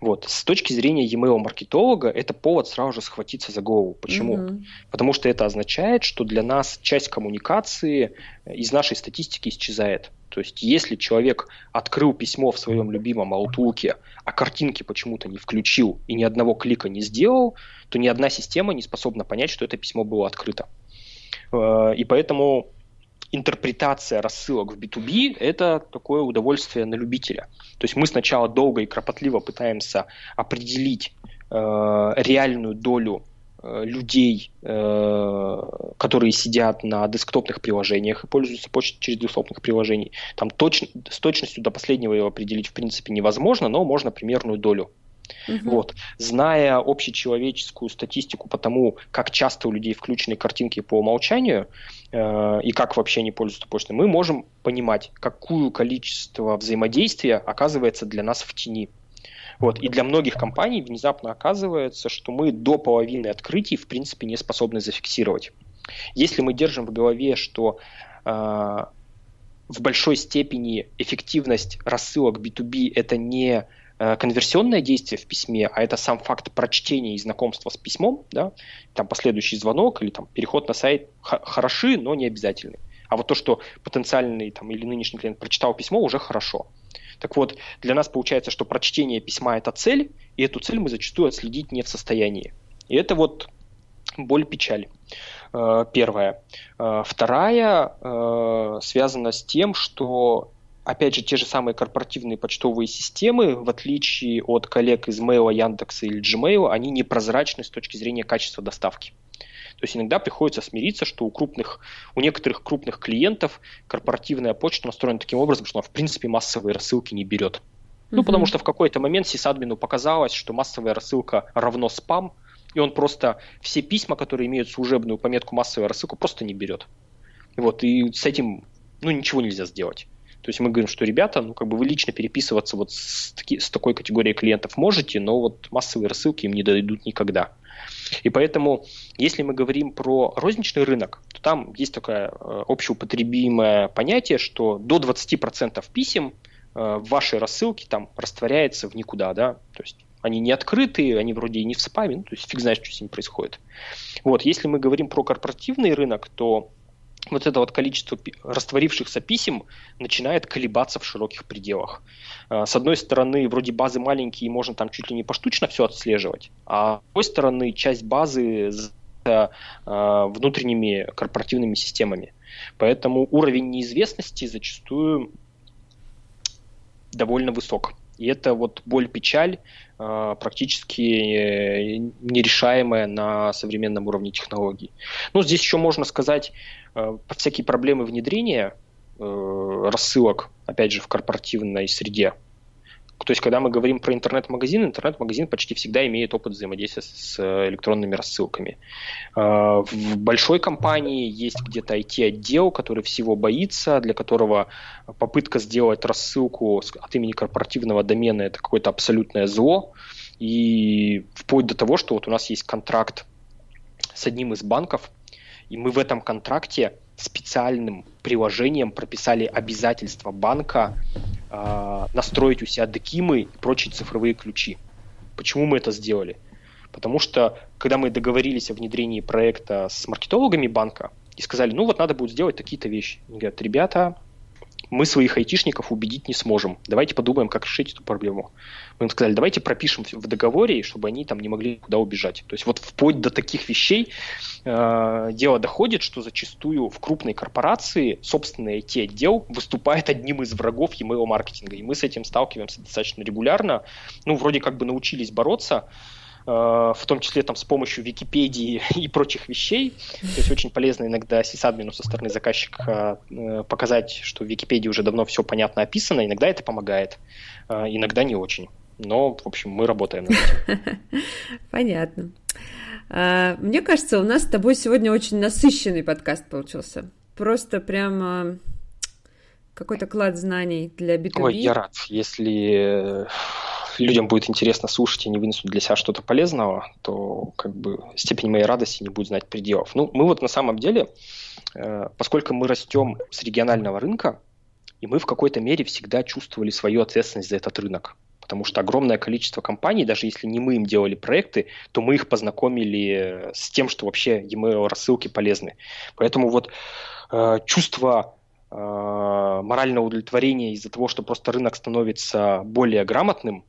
Вот. С точки зрения e-mail маркетолога это повод сразу же схватиться за голову. Почему? Mm-hmm. Потому что это означает, что для нас часть коммуникации из нашей статистики исчезает. То есть, если человек открыл письмо в своем любимом Outlook, а картинки почему-то не включил и ни одного клика не сделал, то ни одна система не способна понять, что это письмо было открыто. Э, и поэтому интерпретация рассылок в B2B – это такое удовольствие на любителя. То есть мы сначала долго и кропотливо пытаемся определить э, реальную долю людей, э, которые сидят на десктопных приложениях и пользуются почтой через десктопных приложений. Там точ, с точностью до последнего его определить в принципе невозможно, но можно примерную долю Угу. Вот. Зная общечеловеческую статистику по тому, как часто у людей включены картинки по умолчанию э, и как вообще они пользуются почтой, мы можем понимать, какое количество взаимодействия оказывается для нас в тени. Вот. И для многих компаний внезапно оказывается, что мы до половины открытий в принципе не способны зафиксировать. Если мы держим в голове, что э, в большой степени эффективность рассылок B2B это не Э, конверсионное действие в письме, а это сам факт прочтения и знакомства с письмом, да, там последующий звонок или там переход на сайт хороши, но не обязательны. А вот то, что потенциальный там, или нынешний клиент прочитал письмо, уже хорошо. Так вот, для нас получается, что прочтение письма – это цель, и эту цель мы зачастую отследить не в состоянии. И это вот боль-печаль. Э, первая. Э, вторая связана с тем, что опять же, те же самые корпоративные почтовые системы, в отличие от коллег из Mail, Яндекса или Gmail, они непрозрачны с точки зрения качества доставки. То есть иногда приходится смириться, что у крупных, у некоторых крупных клиентов корпоративная почта настроена таким образом, что она в принципе массовые рассылки не берет. Ну, угу. потому что в какой-то момент сисадмину показалось, что массовая рассылка равно спам, и он просто все письма, которые имеют служебную пометку массовая рассылка, просто не берет. Вот, и с этим ну, ничего нельзя сделать. То есть мы говорим, что ребята, ну как бы вы лично переписываться вот с, таки, с такой категорией клиентов можете, но вот массовые рассылки им не дойдут никогда. И поэтому, если мы говорим про розничный рынок, то там есть такое э, общеупотребимое понятие, что до 20% писем э, в вашей рассылке там растворяется в никуда, да, то есть Они не открытые, они вроде и не в спаме, ну, то есть фиг знает, что с ними происходит. Вот, если мы говорим про корпоративный рынок, то вот это вот количество растворившихся писем начинает колебаться в широких пределах. А, с одной стороны, вроде базы маленькие, можно там чуть ли не поштучно все отслеживать, а с другой стороны, часть базы а, внутренними корпоративными системами. Поэтому уровень неизвестности зачастую довольно высок. И это вот боль-печаль а, практически э, нерешаемая на современном уровне технологий. Ну, здесь еще можно сказать э, всякие проблемы внедрения э, рассылок, опять же, в корпоративной среде. То есть, когда мы говорим про интернет-магазин, интернет-магазин почти всегда имеет опыт взаимодействия с электронными рассылками. В большой компании есть где-то IT-отдел, который всего боится, для которого попытка сделать рассылку от имени корпоративного домена – это какое-то абсолютное зло. И вплоть до того, что вот у нас есть контракт с одним из банков, и мы в этом контракте специальным приложением прописали обязательство банка э, настроить у себя декимы и прочие цифровые ключи. Почему мы это сделали? Потому что, когда мы договорились о внедрении проекта с маркетологами банка и сказали, ну вот надо будет сделать такие-то вещи. Они говорят, ребята, мы своих айтишников убедить не сможем. Давайте подумаем, как решить эту проблему. Мы им сказали, давайте пропишем в договоре, чтобы они там не могли куда убежать. То есть вот вплоть до таких вещей э, дело доходит, что зачастую в крупной корпорации собственный IT-отдел выступает одним из врагов email маркетинга. И мы с этим сталкиваемся достаточно регулярно. Ну, вроде как бы научились бороться, в том числе там с помощью Википедии и прочих вещей. То есть очень полезно иногда сисадмину со стороны заказчика э, показать, что в Википедии уже давно все понятно описано. Иногда это помогает, э, иногда не очень. Но, в общем, мы работаем над этим. Понятно. А, мне кажется, у нас с тобой сегодня очень насыщенный подкаст получился. Просто прямо какой-то клад знаний для B2B. Ой, я рад. Если людям будет интересно слушать и они вынесут для себя что-то полезного, то как бы степень моей радости не будет знать пределов. Ну, мы вот на самом деле, э, поскольку мы растем с регионального рынка, и мы в какой-то мере всегда чувствовали свою ответственность за этот рынок. Потому что огромное количество компаний, даже если не мы им делали проекты, то мы их познакомили с тем, что вообще e-mail рассылки полезны. Поэтому вот э, чувство э, морального удовлетворения из-за того, что просто рынок становится более грамотным,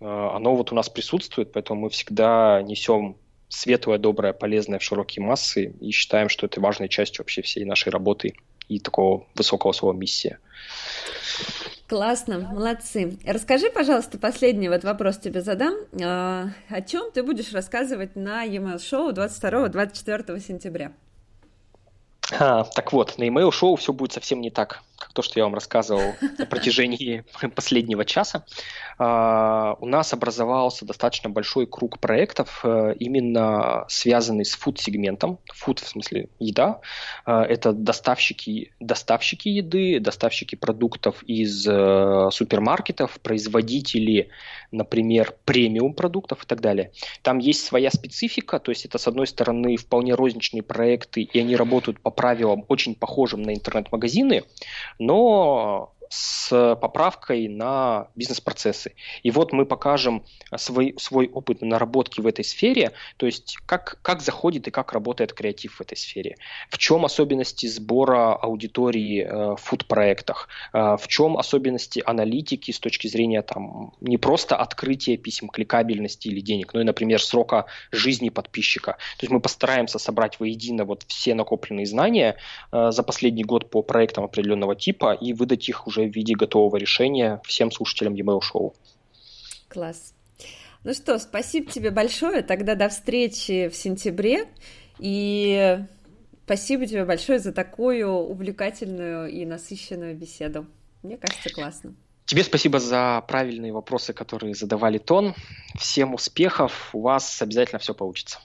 оно вот у нас присутствует, поэтому мы всегда несем светлое, доброе, полезное в широкие массы и считаем, что это важной частью вообще всей нашей работы и такого высокого слова миссия. Классно, молодцы. Расскажи, пожалуйста, последний вот вопрос тебе задам. А, о чем ты будешь рассказывать на e-mail шоу 22-24 сентября? А, так вот, на email шоу все будет совсем не так, как то, что я вам рассказывал на протяжении последнего часа. А, у нас образовался достаточно большой круг проектов, а, именно связанный с фуд-сегментом. Фуд в смысле еда. А, это доставщики, доставщики еды, доставщики продуктов из а, супермаркетов, производители, например, премиум продуктов и так далее. Там есть своя специфика, то есть это, с одной стороны, вполне розничные проекты, и они работают по правилам очень похожим на интернет-магазины, но с поправкой на бизнес-процессы. И вот мы покажем свой, свой опыт наработки в этой сфере, то есть как, как заходит и как работает креатив в этой сфере, в чем особенности сбора аудитории э, в фуд-проектах, э, в чем особенности аналитики с точки зрения там, не просто открытия писем, кликабельности или денег, но и, например, срока жизни подписчика. То есть мы постараемся собрать воедино вот все накопленные знания э, за последний год по проектам определенного типа и выдать их уже уже в виде готового решения всем слушателям e-mail шоу. Класс. Ну что, спасибо тебе большое. Тогда до встречи в сентябре. И спасибо тебе большое за такую увлекательную и насыщенную беседу. Мне кажется, классно. Тебе спасибо за правильные вопросы, которые задавали тон. Всем успехов. У вас обязательно все получится.